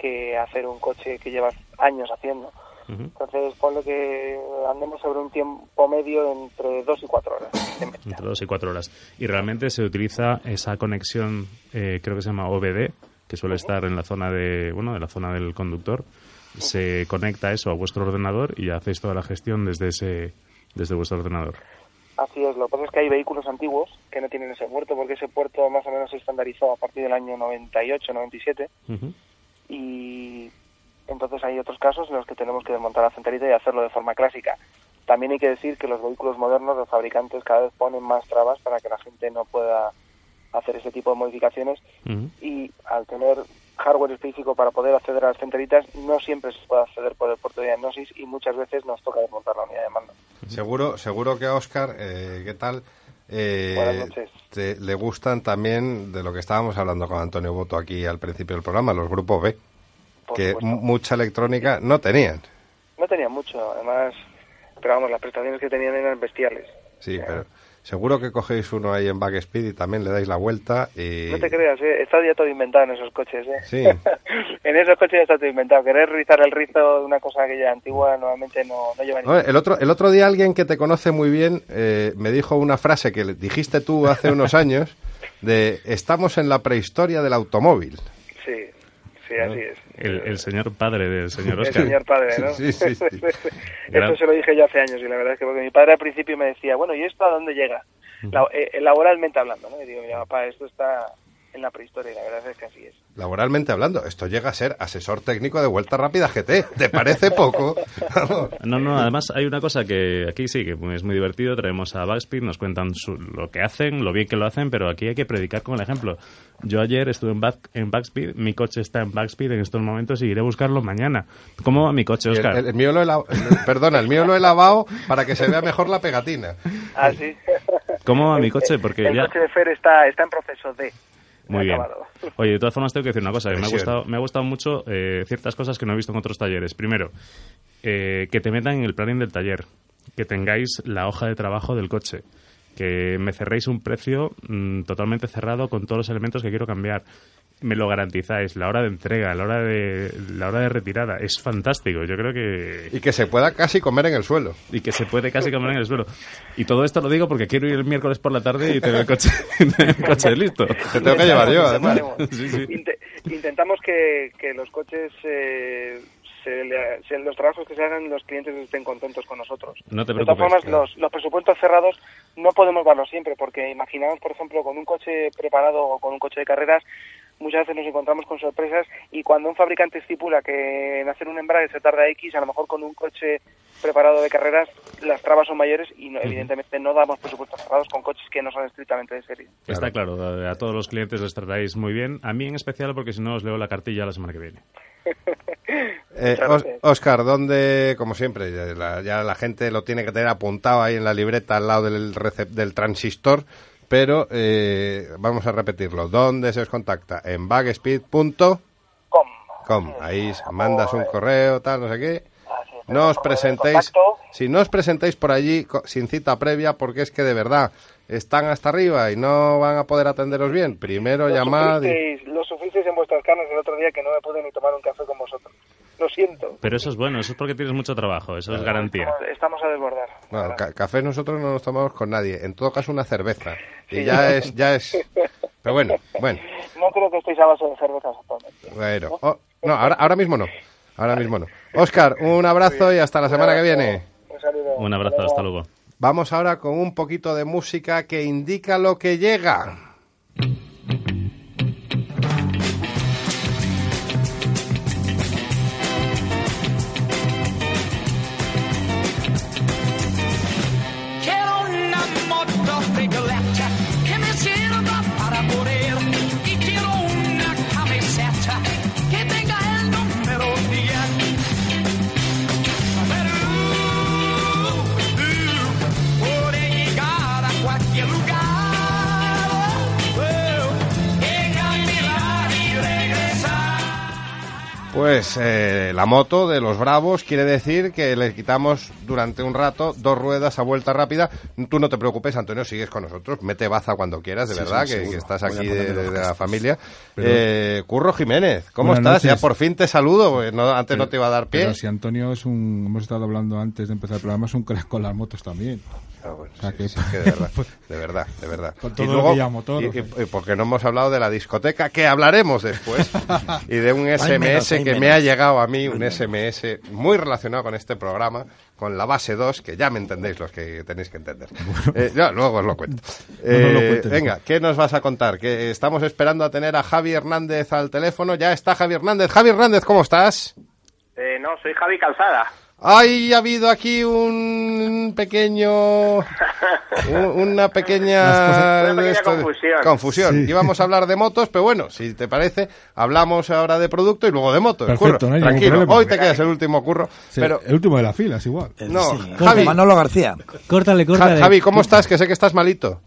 que hacer un coche que llevas años haciendo. Entonces ponle que andemos sobre un tiempo medio entre dos y cuatro horas. Entre dos y cuatro horas. Y realmente se utiliza esa conexión, eh, creo que se llama OBD, que suele estar en la zona de, bueno, de la zona del conductor. Se conecta eso a vuestro ordenador y hacéis toda la gestión desde ese, desde vuestro ordenador. Así es, lo que pasa es que hay vehículos antiguos que no tienen ese puerto porque ese puerto más o menos se estandarizó a partir del año 98, 97 Ujú. Y entonces hay otros casos en los que tenemos que desmontar la centralita y hacerlo de forma clásica. También hay que decir que los vehículos modernos, los fabricantes cada vez ponen más trabas para que la gente no pueda hacer ese tipo de modificaciones y al tener hardware específico para poder acceder a las centralitas no siempre se puede acceder por el puerto de diagnosis y muchas veces nos toca desmontar la unidad de mando. Seguro, seguro que a Oscar, eh, ¿qué tal? Eh, Buenas noches. te- le gustan también de lo que estábamos hablando con Antonio Boto aquí al principio del programa, los grupos B, Por que mucha electrónica no tenían. No tenían mucho, además, pero vamos, las prestaciones que tenían eran bestiales. Sí, pero seguro que cogéis uno ahí en Backspeed y también le dais la vuelta y... No te creas, ¿eh? está ya todo inventado en esos coches. ¿eh? Sí. en esos coches ya está todo inventado. Querer rizar el rizo de una cosa que ya antigua normalmente no, no lleva Oye, el otro, el otro día alguien que te conoce muy bien eh, me dijo una frase que dijiste tú hace unos años de estamos en la prehistoria del automóvil. Sí, sí, así es. El, el señor padre del señor El Oscar. señor padre, ¿no? Sí, sí, sí. Gran- Eso se lo dije ya hace años y la verdad es que porque mi padre al principio me decía, bueno, ¿y esto a dónde llega? La- eh, laboralmente hablando, ¿no? Y digo, mira, papá, esto está en la prehistoria y la verdad es que así es. Laboralmente hablando, esto llega a ser asesor técnico de Vuelta Rápida GT. ¿Te parece poco? No, no, además hay una cosa que aquí sí, que es muy divertido, traemos a Backspeed, nos cuentan su- lo que hacen, lo bien que lo hacen, pero aquí hay que predicar con el ejemplo. Yo ayer estuve en, Back- en Backspeed, mi coche está en Backspeed en estos momentos y iré a buscarlo mañana. ¿Cómo va mi coche, El, Oscar? el- el mío lo he lavado, perdona, el mío lo he lavado para que se vea mejor la pegatina. Ah, sí. ¿Cómo va mi coche? Porque el ya... coche de Fer está, está en proceso de... Muy bien. acabado. Oye, de todas formas tengo que decir una cosa. que Me ha gustado, me ha gustado mucho eh, ciertas cosas que no he visto en otros talleres. Primero, eh, que te metan en el planning del taller, que tengáis la hoja de trabajo del coche, que me cerréis un precio mm, totalmente cerrado con todos los elementos que quiero cambiar. Me lo garantizáis, la hora de entrega, la hora de, la hora de retirada. Es fantástico. Yo creo que Y que se pueda casi comer en el suelo. y que se puede casi comer en el suelo. Y todo esto lo digo porque quiero ir el miércoles por la tarde y tener el coche, tener el coche listo. Te tengo que llevar yo, además. Sí, sí. Intentamos que, que los coches, eh, se le- se- los trabajos que se hagan, los clientes estén contentos con nosotros. No te de todas formas, los, los presupuestos cerrados no podemos darlos siempre, porque imaginamos, por ejemplo, con un coche preparado o con un coche de carreras, muchas veces nos encontramos con sorpresas y cuando un fabricante estipula que en hacer un embrague se tarda X, a lo mejor con un coche preparado de carreras las trabas son mayores y no- evidentemente no damos presupuestos cerrados con coches que no son estrictamente de serie. Está claro, a, a todos los clientes les tratáis muy bien. A mí en especial porque si no os leo la cartilla la semana que viene. Eh. Oscar, ¿dónde, como siempre, ya la, ya la gente lo tiene que tener apuntado ahí en la libreta al lado del, recep- del transistor, pero eh, vamos a repetirlo. ¿Dónde se os contacta? En bagspeed.com. Com. Ahí mandas un correo, tal, no sé qué. No os presentéis, si no os presentéis por allí sin cita previa, porque es que de verdad están hasta arriba y no van a poder atenderos bien, primero Lo llamad. y- sufristeis, lo sufristeis en vuestras carnes el otro día que no me pude ni tomar un café con vosotros. Lo siento. Pero eso es bueno, eso es porque tienes mucho trabajo, eso es garantía. Estamos, estamos a desbordar. Bueno, ca- café nosotros no nos tomamos con nadie, en todo caso una cerveza. Y Sí. ya es, ya es. Pero bueno, bueno, No creo que estéis a base de cervezas actualmente. bueno. Oh, no, ahora, ahora mismo no. Ahora mismo no. Óscar, un abrazo y hasta la semana que viene. Un saludo. Un abrazo, hasta luego. Vamos ahora con un poquito de música que indica lo que llega. Pues eh, la moto de los Bravos quiere decir que le quitamos durante un rato dos ruedas a vuelta rápida. Tú no te preocupes, Antonio, sigues con nosotros. Mete baza cuando quieras, de Sí, verdad, sí, que, estás Voy aquí de, la familia. Pero- Eh, Curro Jiménez, ¿cómo Buenas estás? Ya por fin te saludo, no, antes no te iba a dar pie. Pero si Antonio es un, hemos estado hablando antes de empezar el programa, es un crack con las motos también. Ah, bueno, O sea sí, que- sí, que de verdad, de verdad, de verdad. Con todo lo que llamo toro, y, y- pues. y porque no hemos hablado de la discoteca, que hablaremos después, y de un SMS menos, hay que me menos. ha llegado a mí, un SMS muy relacionado con este programa, con la base 2, que ya me entendéis los que tenéis que entender. Eh, ya, luego os lo cuento. No nos lo Eh, cuentes, venga, ¿qué nos vas a contar? Que estamos esperando a tener a Javi Hernández al teléfono. Ya está Javi Hernández. Javi Hernández, ¿cómo estás? Eh, no, soy Javi Calzada. Ay, ha habido aquí un pequeño. un- una pequeña. Una pequeña esto- confusión. confusión. Sí. Íbamos a hablar de motos, pero bueno, si te parece, hablamos ahora de producto y luego de motos. Perfecto, curro. no hay Tranquilo, problema. hoy te quedas el último curro. Sí, Pero, El último de la fila, es igual. Eh, No, sí. Javi. Manolo García. Córtale, córtale. Javi, ¿cómo estás? Que sé que estás malito.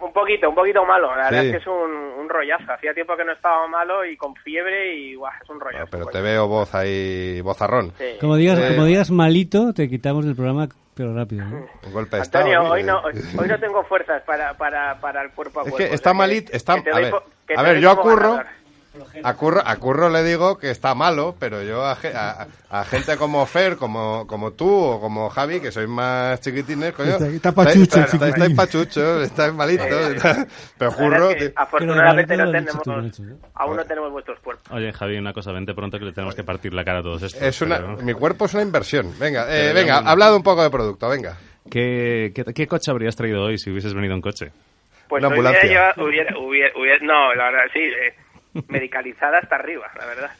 Un poquito, un poquito malo. La verdad es que es un, un rollazo. Hacía tiempo que no estaba malo y con fiebre y guau, es un rollazo. No, pero Bueno, te veo voz ahí, vozarrón. sí. Como digas, Eh. como digas malito, te quitamos del programa, pero rápido. ¿no? Un golpe de estado. Antonio, hoy no, hoy, hoy no tengo fuerzas para, para, para el cuerpo a Es cuerpo. que está O sea malito, está, que a ver, po- a ver, yo a como Curro, ganador. A Curro, a Curro le digo que está malo, pero yo a, ge- a- a gente como Fer, como, como tú o como Javi, que sois más chiquitines, coño, Está- está pachucho, estáis- estáis chiquitín. pachuchos, estáis malitos, está- pero Curro, es que, afortunadamente Pero no tenemos, aún no tenemos vuestros cuerpos. Oye, Javi, una cosa, vente pronto que le tenemos que partir la cara a todos estos. es una, pero- mi cuerpo es una inversión. Venga, eh, venga, hablad un poco de producto, venga. ¿Qué, qué, qué coche habrías traído hoy si hubieses venido en coche? Pues Una ambulancia. hubiera, hubiera, hubiera- no, la verdad, sí, eh, medicalizada hasta arriba, la verdad.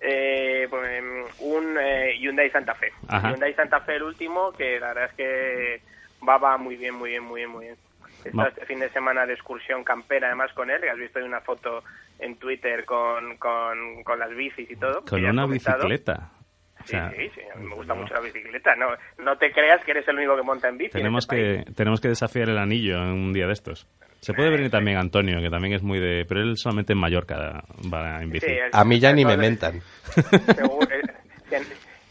Eh, pues, em, un eh, Hyundai Santa Fe. Ajá. Hyundai Santa Fe el último, que la verdad es que va, va muy bien, muy bien, muy bien, muy bien. Este fin de semana de excursión campera además con él, que has visto una foto en Twitter con, con, con las bicis y todo. Con una bicicleta. O Sí, sea, sí, me gusta mucho la bicicleta. No, no te creas que eres el único que monta en bici. en tenemos, este país. que, tenemos que desafiar el anillo en un día de estos. Se puede venir también Antonio, que también es muy de... Pero él solamente en Mallorca va en bici. Sí, A mí ya ni me mentan. Seguro, eh,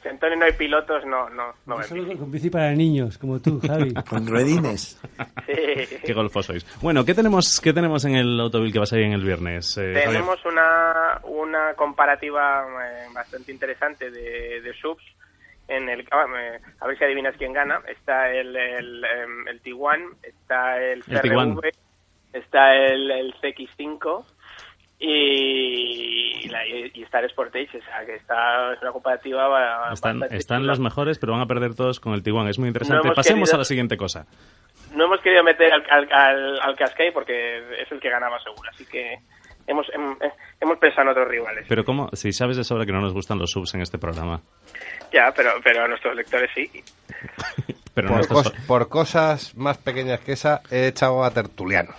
si, Antonio no hay pilotos, no, no, no va en Solo bici. con bici para niños, como tú, Javi. Con ruedines. Sí. Qué golfos sois. Bueno, ¿qué tenemos, ¿qué tenemos en el automóvil que vas a ir en el viernes? eh, Javier? Tenemos una, una comparativa eh, bastante interesante de, de subs. En el, ah, eh, a ver si adivinas quién gana. Está el, el, em, el Tiguan, está el El Tiguan. Está el, el CX5 y, la- y está el Sportage. O sea, que está, es una comparativa Están, están los mejores, pero van a perder todos con el Tiguan. Es muy interesante. Pasemos querido- a la siguiente cosa. no hemos querido meter al, al, al, al porque es el que ganaba seguro, así que hemos, hem- hemos pensado en otros rivales. Pero ¿cómo? Si sabes de sobra que no nos gustan los subs en este programa. Ya, pero, pero a nuestros lectores sí. Pero Por, nuestros- cos- por cosas más pequeñas que esa, he echado a tertulianos.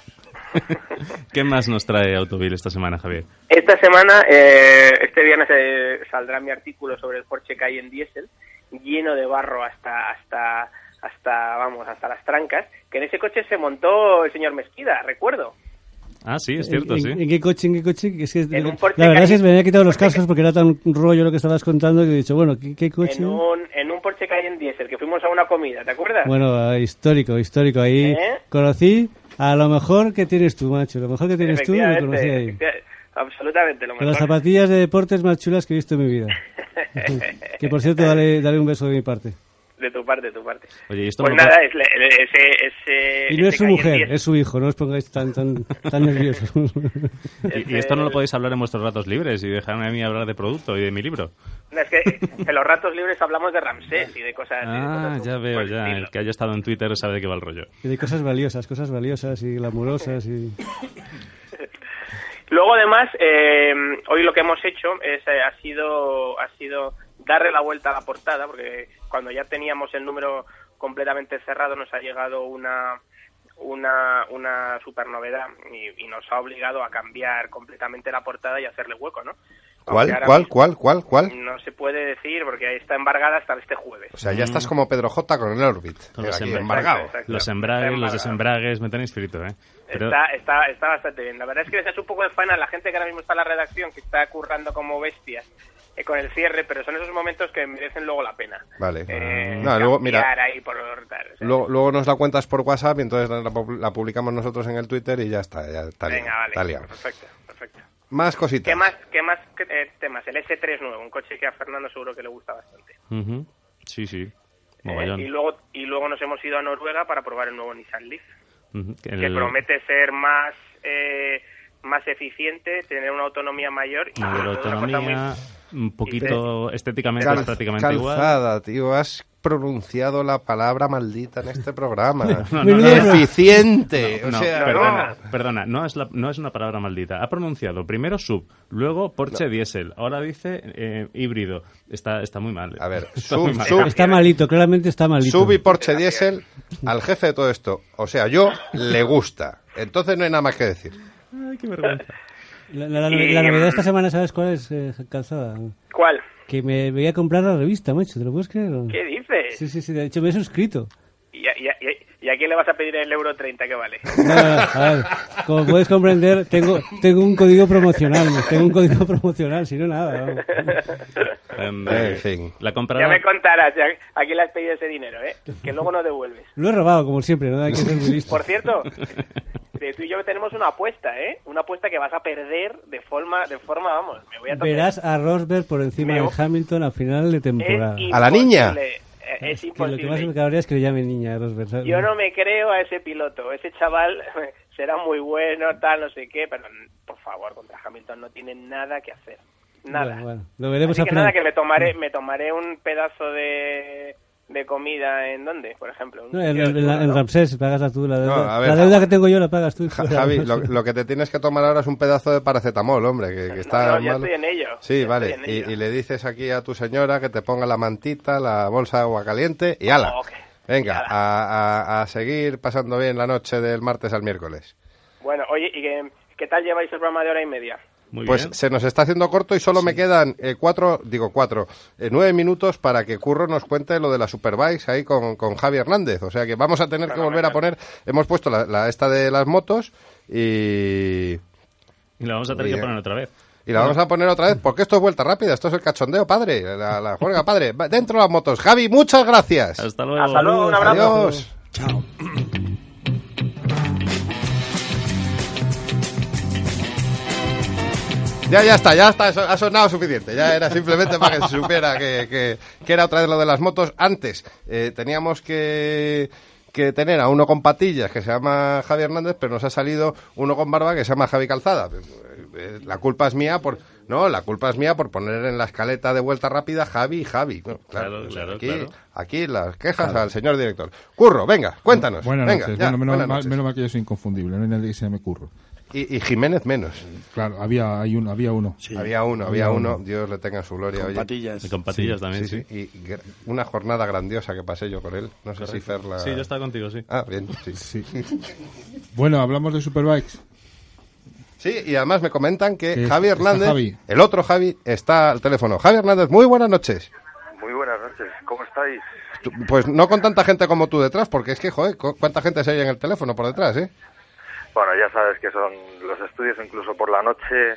¿Qué más nos trae Autovil esta semana, Javier? Esta semana, eh, este viernes eh, saldrá mi artículo sobre el Porsche Cayenne Diesel, lleno de barro hasta, hasta, hasta, vamos, hasta las trancas, que en ese coche se montó el señor Mesquida, recuerdo. Ah, sí, es cierto, ¿En, sí. en qué coche? ¿En qué coche? Es que, En un la Porsche verdad es que me había quitado los cascos porque era tan rollo lo que estabas contando que he dicho, bueno, ¿qué, qué coche? En un, en un Porsche Cayenne Diesel, que fuimos a una comida, ¿te acuerdas? Bueno, eh, histórico, histórico. Ahí ¿Eh? conocí a lo mejor que tienes tú, macho. Lo mejor que tienes tú lo conocí ahí. absolutamente, lo Con las mejor. zapatillas de deportes más chulas que he visto en mi vida. que por cierto, dale, dale un beso de mi parte. De tu parte, de tu parte. Oye, ¿y esto Pues nada, es, le- le- ese, ese, Y no es ese su calle mujer, 10. es su hijo, no os pongáis tan, tan, tan nerviosos. Y, y esto no lo podéis hablar en vuestros ratos libres y dejarme a mí hablar de producto y de mi libro. No, es que en los ratos libres hablamos de Ramsés y de cosas. de Ah, cosas ya veo, ya. estilo. El que haya estado en Twitter sabe de qué va el rollo. Y de cosas valiosas, cosas valiosas y glamurosas y... Luego, además, eh, hoy lo que hemos hecho es, eh, ha sido ha sido darle la vuelta a la portada, porque cuando ya teníamos el número completamente cerrado nos ha llegado una una, una super novedad y, y nos ha obligado a cambiar completamente la portada y hacerle hueco, ¿no? ¿Cuál, cuál, cuál, cuál, cuál? No se puede decir porque está embargada hasta este jueves. O sea, ya estás como Pedro J con el Orbit. Con los, aquí, embargado. Exacto. los embragues, los desembragues, me tenéis frito, ¿eh? Pero Está, está, está bastante bien. La verdad es que les hace un poco de fan a la gente que ahora mismo está en la redacción, que está currando como bestias eh, con el cierre, pero son esos momentos que merecen luego la pena. Vale. Eh, No, luego, mira, ahí por tal, o sea, luego, luego nos la cuentas por WhatsApp y entonces la, pu- la publicamos nosotros en el Twitter y ya está, ya está liado, Venga, vale. está liado. Perfecto, perfecto. Más cositas. ¿Qué más, qué más eh, temas? El S3 nuevo, un coche que a Fernando seguro que le gusta bastante. Sí, sí. Eh, y luego y luego nos hemos ido a Noruega para probar el nuevo Nissan Leaf. Que que el- promete ser más eh, más eficiente, tener una autonomía mayor y todo una muy- autonomía, un poquito estéticamente Cal- es prácticamente igual. calzada, tío, has pronunciado la palabra maldita en este programa. No, no, no, Eficiente. O sea, perdona, perdona, no es, la- no es una palabra maldita. Ha pronunciado primero sub, luego Porsche Diesel, ahora dice eh, híbrido. Está, está muy mal. A ver, Está sub, mal. sub, Está malito, claramente está malito. sub y Porsche Diesel al jefe de todo esto. O sea, yo le gusta. Entonces no hay nada más que decir. Ay, qué vergüenza. La, la- la- Y- la novedad de esta semana, ¿sabes cuál es, eh, Calzada? ¿Cuál? Que me voy a comprar la revista, macho, ¿te lo puedes creer? ¿Qué dices? Sí, sí, sí, de hecho me he suscrito. ¿Y y y a- quién le vas a pedir el euro 30 que vale? No, no, no, a ver, como puedes comprender, tengo, tengo un código promocional, tengo un código promocional, si no nada. vamos. Em, En fin. La Ya comprará. me contarás ya a quién le has pedido ese dinero, ¿eh? Que luego no devuelves. Lo he robado, como siempre, ¿no? Hay que ser muy listo. Por cierto, eh, tú y yo tenemos una apuesta, ¿eh? Una apuesta que vas a perder de forma, de forma vamos, me voy a tocar. Verás a Rosberg por encima Me- de Hamilton a final de Es temporada. ¿A la niña? Imposible, eh, Es Que lo que más imposible. me cabrea es que le llamen niña. Yo no me creo a ese piloto. Ese chaval será muy bueno, tal, no sé qué, pero por favor, contra Hamilton no tiene nada que hacer. Nada. Bueno, bueno, lo veremos Así a que nada, que me tomaré, me tomaré un pedazo de, de comida en dónde, por ejemplo. No, en, la-. Ramsés, pagas tú la deuda. No, a ver. la deuda que tengo yo la pagas tú. Ja- Javi, lo, lo que te tienes que tomar ahora es un pedazo de paracetamol, hombre, que, que está no, ya malo. estoy en ello. Sí, Ya vale. Y, ello. y le dices aquí a tu señora que te ponga la mantita, la bolsa de agua caliente y ala. Venga, Y ala. a, a- a seguir pasando bien la noche del martes al miércoles. Bueno, oye, ¿y qué, qué tal lleváis el programa de hora y media? Muy Pues bien. se nos está haciendo corto y solo me quedan eh, cuatro, digo cuatro, eh, nueve minutos para que Curro nos cuente lo de la Superbikes ahí con, con Javi Hernández. O sea que vamos a tener que volver a poner, hemos puesto la, la esta de las motos y, Y la vamos a tener que poner otra vez. y la vamos a poner otra vez porque esto es vuelta rápida, esto es el cachondeo, padre, la, la juerga, padre. Va, Dentro las motos. Javi, muchas gracias. Hasta luego. Hasta luego, un abrazo. Adiós. Chao. Ya, ya está, ya está, eso ha sonado suficiente. Ya era simplemente para que se supiera que, que- que era otra vez lo de las motos. Antes eh, teníamos que, que tener a uno con patillas que se llama Javi Hernández, pero nos ha salido uno con barba que se llama Javi Calzada. Eh, eh, La culpa es mía por... No, la culpa es mía por poner en la escaleta de vuelta rápida Javi y Javi. No, Claro, claro, aquí, claro. aquí las quejas al señor director. Curro, venga, cuéntanos. Buenas venga, noches. ya, bueno, menos, buenas mal, noches. menos mal que yo soy inconfundible, no hay nadie que se llame Curro. Y, y Jiménez menos. Claro, había, hay uno, había uno. Sí. Había uno, había Había uno. uno. Dios le tenga en su gloria. Con oye. patillas. Y con patillas también, sí. Sí, sí, y gr- una jornada grandiosa que pasé yo con él. No sé si Fer la... Sí, yo estaba contigo, sí. Ah, bien, sí. Sí. Bueno, hablamos de Superbikes. Sí, y además me comentan que Javi Hernández, Javi. el otro Javi, está al teléfono. Javi Hernández, muy buenas noches. Muy buenas noches, ¿cómo estáis? Tú- Pues no con tanta gente como tú detrás, porque es que, joder, cu- ¿cuánta gente se oye en el teléfono por detrás, eh? Bueno, ya sabes que son los estudios incluso por la noche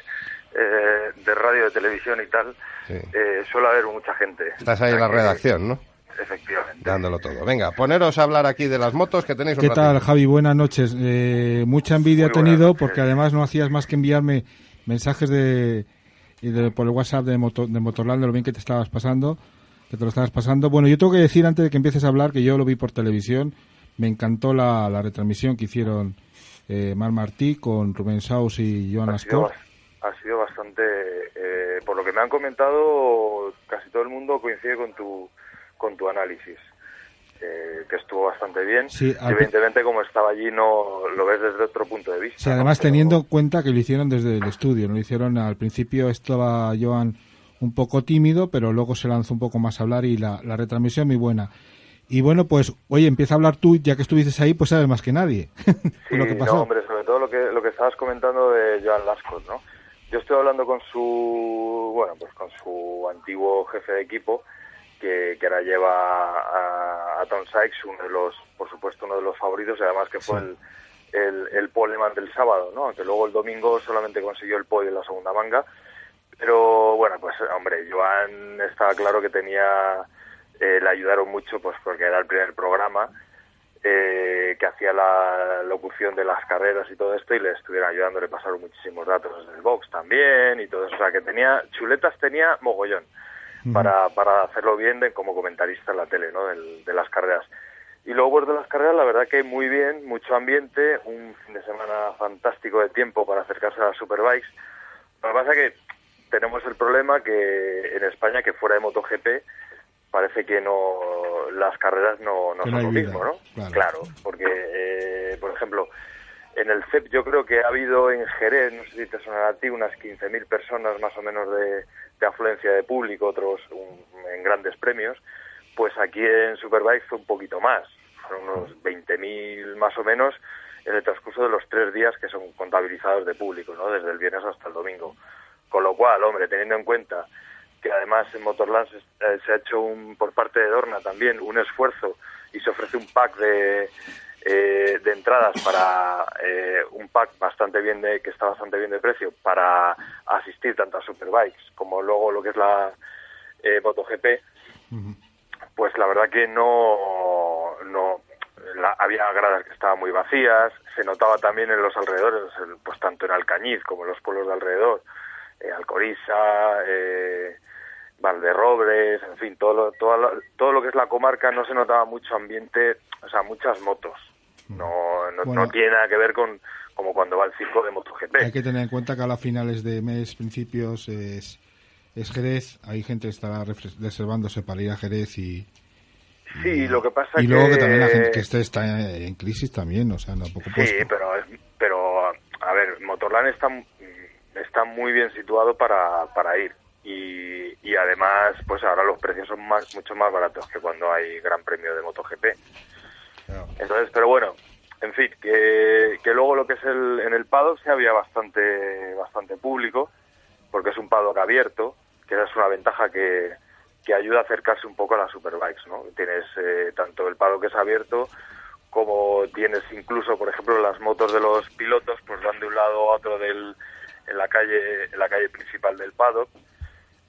eh, de radio, de televisión y tal, Sí. eh, suele haber mucha gente. Estás ahí en la redacción, ¿no? Efectivamente. Dándolo todo. Venga, poneros a hablar aquí de las motos que tenéis un ¿Qué tal. Javi? Buenas noches. Eh, mucha envidia Muy he tenido porque además no hacías más que enviarme mensajes de, y de- por el WhatsApp de, Moto- de Motorland de lo bien que te estabas pasando. que te lo estabas pasando. Bueno, yo tengo que decir antes de que empieces a hablar que yo lo vi por televisión. Me encantó la, la retransmisión que hicieron eh, Mar Martí con Rubén Saus y Joan Ascor. ha sido bastante, eh, por lo que me han comentado, casi todo el mundo coincide con tu, con tu análisis, eh, que estuvo bastante bien. Sí, Evidentemente, como estaba allí, no lo ves desde otro punto de vista. Sí, además teniendo en cuenta que lo hicieron desde el estudio, no lo hicieron al principio estaba Joan un poco tímido, pero luego se lanzó un poco más a hablar y la, la retransmisión muy buena. Y bueno, pues, oye, empieza a hablar tú, ya que estuviste ahí, pues sabes más que nadie Sí, lo que pasó. no, hombre, sobre todo lo que, lo que estabas comentando de Joan Lascos, ¿no? Yo estoy hablando con su, bueno, pues con su antiguo jefe de equipo, que, que ahora lleva a, a Tom Sykes, uno de los, por supuesto, uno de los favoritos, y además que fue el, el, el poleman del sábado, ¿no? Aunque luego el domingo solamente consiguió el podio en la segunda manga. Pero bueno, pues hombre, Joan estaba claro que tenía, eh, le ayudaron mucho, pues porque era el primer programa, eh, que hacía la locución de las carreras y todo esto y le estuvieron ayudando, le pasaron muchísimos datos del box también y todo eso, o sea que tenía, chuletas tenía mogollón para, para hacerlo bien de, como comentarista en la tele, ¿no? Del- de las carreras. Y luego pues, de las carreras, la verdad que muy bien, mucho ambiente, un fin de semana fantástico de tiempo para acercarse a las superbikes. Lo que pasa es que tenemos el problema que en España, que fuera de MotoGP, parece que no las carreras no, no son lo vida, mismo, ¿no? claro. Claro, porque, eh, por ejemplo, en el CEP yo creo que ha habido en Jerez, no sé si te sonará a ti, unas 15.000 personas más o menos de, de afluencia de público, otros un- en grandes premios, pues aquí en Superbike fue un poquito más, fueron unos 20.000 más o menos en el transcurso de los tres días que son contabilizados de público, ¿no? Desde el viernes hasta el domingo. Con lo cual, hombre, teniendo en cuenta que además en Motorland se, eh, se ha hecho un, por parte de Dorna también un esfuerzo y se ofrece un pack de, eh, de entradas para eh, un pack bastante bien de que está bastante bien de precio para asistir tanto a Superbikes como luego lo que es la eh, MotoGP pues la verdad que no no la- había gradas que estaban muy vacías se notaba también en los alrededores pues tanto en Alcañiz como en los pueblos de alrededor eh, Alcoriza eh, Valderrobres en fin todo lo, todo lo, todo lo que es la comarca no se notaba mucho ambiente o sea muchas motos no no, Bueno. no tiene nada que ver con como cuando va el circo de MotoGP Hay que tener en cuenta que a las finales de mes, principios, es, es Jerez. Hay gente que estará reservándose para ir a Jerez y, sí lo que pasa y que luego que también la gente que está en crisis también, o sea, tampoco. Sí, pero, pero a ver, Motorland está, está muy bien situado para, para ir. Y, y además, pues ahora los precios son más, mucho más baratos que cuando hay Gran Premio de MotoGP. Entonces, pero bueno, en fin, que, que luego lo que es el, en el paddock sí había bastante, bastante público, porque es un paddock abierto, que esa es una ventaja que, que ayuda a acercarse un poco a las superbikes, ¿no? Tienes eh, tanto el paddock que es abierto, como tienes incluso, por ejemplo, las motos de los pilotos, pues van de un lado a otro del, en la calle, en la calle principal del paddock,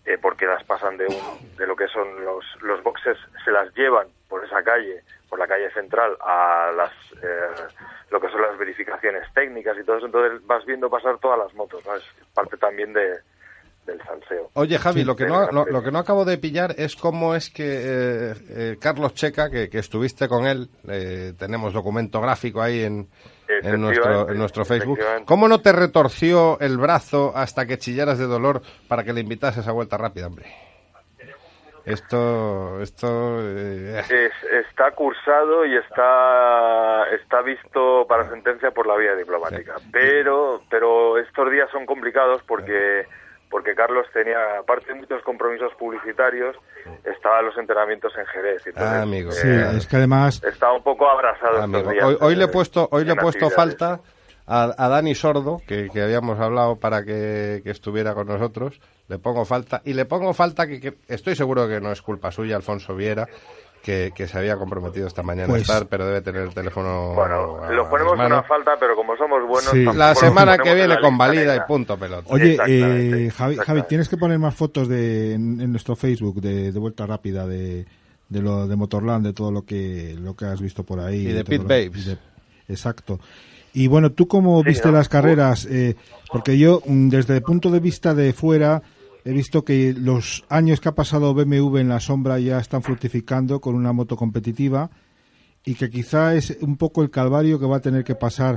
eh, porque las pasan de, un, de lo que son los, los boxes, se las llevan por esa calle, por la calle central, a las eh, lo que son las verificaciones técnicas y todo eso, entonces vas viendo pasar todas las motos, ¿no? Es parte también de, del salseo. Oye, Javi, Sí, lo, que no, lo, lo que no acabo de pillar es cómo es que eh, eh, Carlos Checa, que, que estuviste con él, eh, tenemos documento gráfico ahí en, en, nuestro, en nuestro Facebook. ¿cómo no te retorció el brazo hasta que chillaras de dolor para que le invitases a vuelta rápida, hombre? Esto, esto... eh, Es- está cursado y está está visto para sentencia por la vía diplomática. Pero pero estos días son complicados porque porque Carlos tenía aparte de muchos compromisos publicitarios estaban los entrenamientos en Jerez y entonces, Ah, amigo. Sí, eh, es que además... estaba un poco abrazado estos Amigo, días, hoy, hoy le he eh, puesto, hoy le he puesto falta a, a Dani Sordo, que, que habíamos hablado para que, que estuviera con nosotros. Le pongo falta. Y le pongo falta que, que estoy seguro que no es culpa suya, Alfonso Viera, que, que se había comprometido esta mañana Pues- a estar, pero debe tener el teléfono. bueno a lo ponemos una falta pero como somos buenos Sí. La semana que en viene convalida y punto pelota. Oye, eh, Javi, Javi, tienes que poner más fotos de, en, en nuestro Facebook de, de vuelta rápida de, de lo de Motorland, de todo lo que lo que has visto por ahí. Y de Pit Babes. de- exacto. Y bueno, ¿tú cómo Sí, viste ¿no? las carreras? Eh, porque yo, mm, desde el punto de vista de fuera, he visto que los años que ha pasado BMW en la sombra ya están fructificando con una moto competitiva y que quizá es un poco el calvario que va a tener que pasar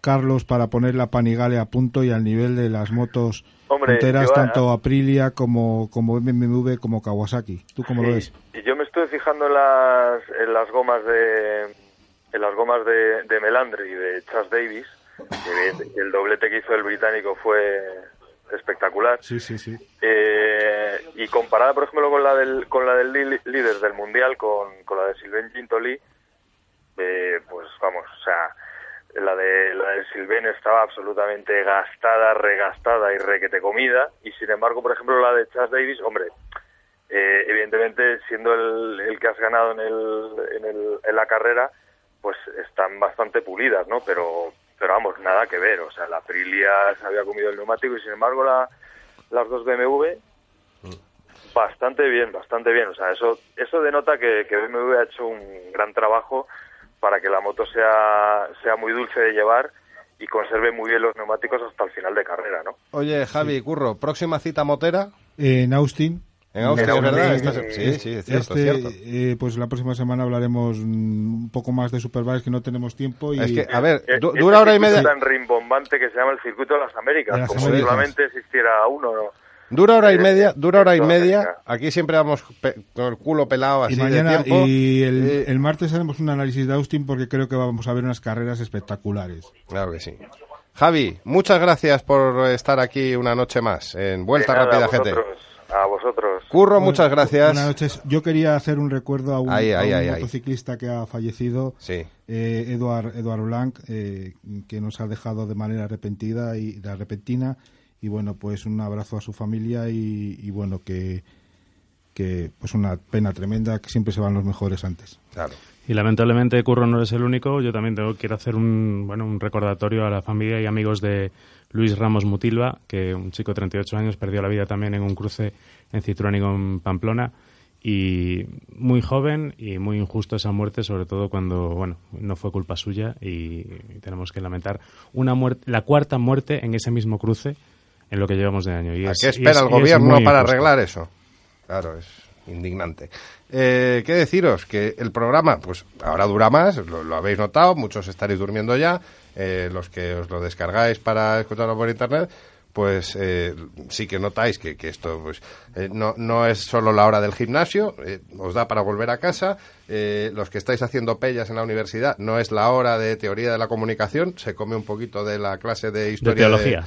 Carlos para poner la Panigale a punto y al nivel de las motos Hombre, enteras, yo, tanto Aprilia como, como BMW como Kawasaki. ¿Tú cómo lo ves? Y yo me estoy fijando en las, en las gomas de en las gomas de, de Melandri y de Chas Davis, que el doblete que hizo el británico fue espectacular. Sí, sí, sí. Eh, y comparada, por ejemplo, con la del, con la del líder del mundial, con, con la de Sylvain Gintoli, eh, pues vamos, o sea, la de la de Sylvain estaba absolutamente gastada, regastada y requete comida, y sin embargo, por ejemplo, la de Chas Davis, hombre, eh, evidentemente siendo el, el que has ganado en, el, en, el, en la carrera, pues están bastante pulidas, ¿no? Pero, pero vamos, nada que ver, o sea, la Aprilia se había comido el neumático y sin embargo la, las dos BMW bastante bien, bastante bien, o sea, eso, eso denota que, que BMW ha hecho un gran trabajo para que la moto sea, sea muy dulce de llevar y conserve muy bien los neumáticos hasta el final de carrera, ¿no? Oye, Javi, Curro, próxima cita motera. En Austin. En Austin, En es verdad. Esta- sí, sí, es cierto, Este, es cierto. eh, pues la próxima semana hablaremos un poco más de Superbike que no tenemos tiempo. Y... Es que, a ver, Eh, du- ese dura hora y circuito media. tan rimbombante que se llama el circuito de las Américas, De las como si Américas. solamente existiera uno, ¿no? Dura hora y Eh, media, dura hora y media. Aquí siempre vamos con el culo pelado así y mañana de tiempo. y el, Eh, el martes haremos un análisis de Austin porque creo que vamos a ver unas carreras espectaculares. Claro que sí. Javi, muchas gracias por estar aquí una noche más en Vuelta Rápida GT. A vosotros. Curro, muchas gracias. Buenas noches. Yo quería hacer un recuerdo a un, Ahí, a ahí, un ahí, ahí. motociclista que ha fallecido, Sí. eh, Eduard, Eduard Blanc, eh, que nos ha dejado de manera repentina y de repentina. Y bueno, pues un abrazo a su familia y, y bueno, que, que pues una pena tremenda, que siempre se van los mejores antes. Claro. Y lamentablemente Curro no es el único. Yo también tengo, quiero hacer un, bueno, un recordatorio a la familia y amigos de Luis Ramos Mutilva, que un chico de 38 años perdió la vida también en un cruce en Citruánigo en Pamplona. Y muy joven y muy injusto esa muerte, sobre todo cuando, bueno, no fue culpa suya y tenemos que lamentar una muerte, la cuarta muerte en ese mismo cruce en lo que llevamos de año. Y ¿A es- qué y espera es- el y es gobierno para injusto. arreglar eso? Claro, es indignante. Eh, ¿Qué deciros? Que el programa, pues ahora dura más, lo, habéis notado, muchos estaréis durmiendo ya, eh, los que os lo descargáis para escucharlo por internet, pues eh, sí que notáis que, esto pues eh, no, no es solo la hora del gimnasio, eh, os da para volver a casa, eh, los que estáis haciendo pellas en la universidad, no es la hora de teoría de la comunicación, se come un poquito de la clase de historia teología.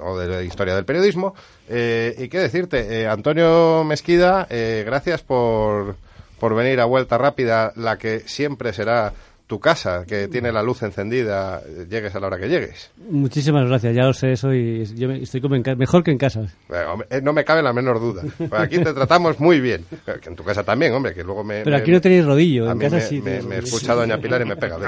O de la historia del periodismo. Eh, y qué decirte, eh, Antonio Mesquida, eh, gracias por, por venir a Vuelta Rápida, la que siempre será tu casa, que tiene la luz encendida, eh, llegues a la hora que llegues. Muchísimas gracias, ya lo sé eso y yo me- estoy como en ca- mejor que en casa. Eh, hombre, eh, no me cabe la menor duda. Pues aquí te tratamos muy bien. Eh, Que en tu casa también, hombre, que luego me... Pero me- aquí no tenéis rodillo, a en mí casa me, sí. me- me escucha Doña Pilar y me pega.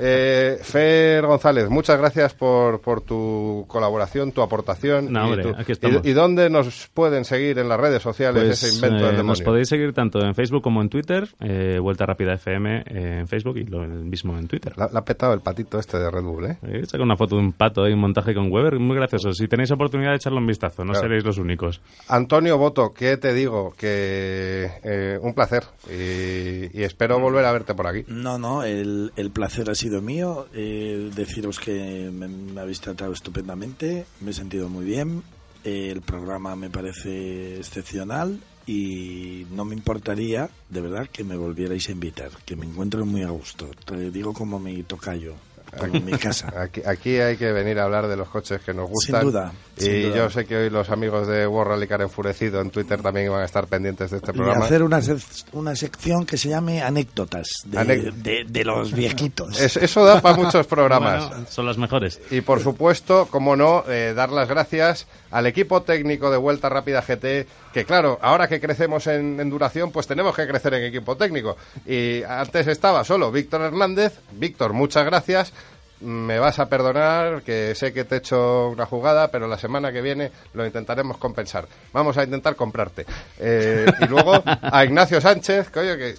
Eh, Fer González, muchas gracias por, por tu colaboración, tu aportación. No, y, hombre, tu- aquí estamos. y- y dónde nos pueden seguir en las redes sociales Pues, ese invento del eh, nos demonio? podéis seguir tanto en Facebook como en Twitter, eh, Vuelta Rápida FM eh, en Facebook y lo el mismo en Twitter. La, la ha petado el patito este de Red Bull, ¿eh? Eh, saca una foto de un pato y un montaje con Weber, muy gracioso. Si tenéis oportunidad de echarle un vistazo, no Claro. seréis los únicos. Antonio Boto, ¿qué te digo? Que eh, un placer y, y espero volver a verte por aquí. No, no, el, el placer ha sido mío. Eh, deciros que me, me habéis tratado estupendamente, me he sentido muy bien. Eh, el programa me parece excepcional y no me importaría, de verdad, que me volvierais a invitar, que me encuentro muy a gusto. Te digo como mi tocayo, como mi casa. Aquí, aquí hay que venir a hablar de los coches que nos gustan. duda, Y sin duda. yo sé que hoy los amigos de World Rally Car Enfurecido en Twitter también van a estar pendientes de este Y programa. hacer una, sec- una sección que se llame anécdotas de, Anec- de- de los viejitos. Es- eso da para muchos programas. Bueno, son las mejores. Y por supuesto, como no, eh, dar las gracias al equipo técnico de Vuelta Rápida GT, que claro, ahora que crecemos en, en duración, pues tenemos que crecer en equipo técnico. Y antes estaba solo Víctor Hernández. Víctor, muchas gracias. Me vas a perdonar, que sé que te he hecho una jugada, pero la semana que viene lo intentaremos compensar. Vamos a intentar comprarte. Eh, y luego a Ignacio Sánchez, que oye, que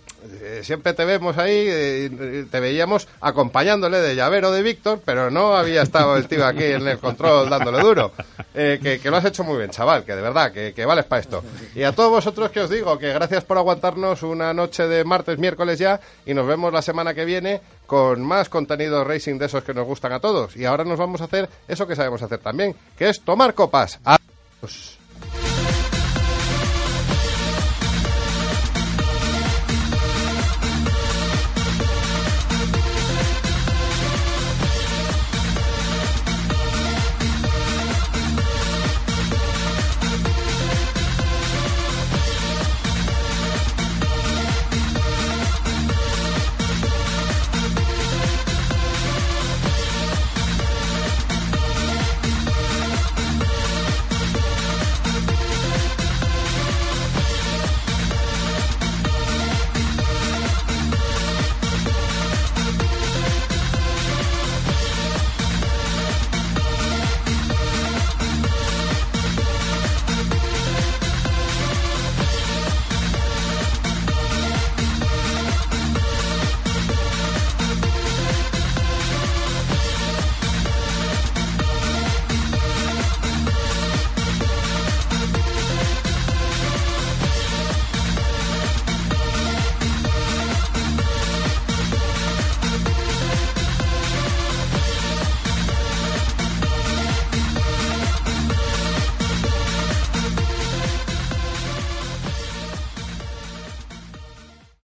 siempre te vemos ahí, eh, te veíamos acompañándole de llavero de Víctor, pero no había estado el tío aquí en el control dándole duro. Eh, que, que lo has hecho muy bien, chaval, que de verdad, que, que vales para esto. Y a todos vosotros que os digo, que gracias por aguantarnos una noche de martes, miércoles ya, y nos vemos la semana que viene con más contenido racing de esos que nos gustan a todos. Y ahora nos vamos a hacer eso que sabemos hacer también, que es tomar copas. Adiós.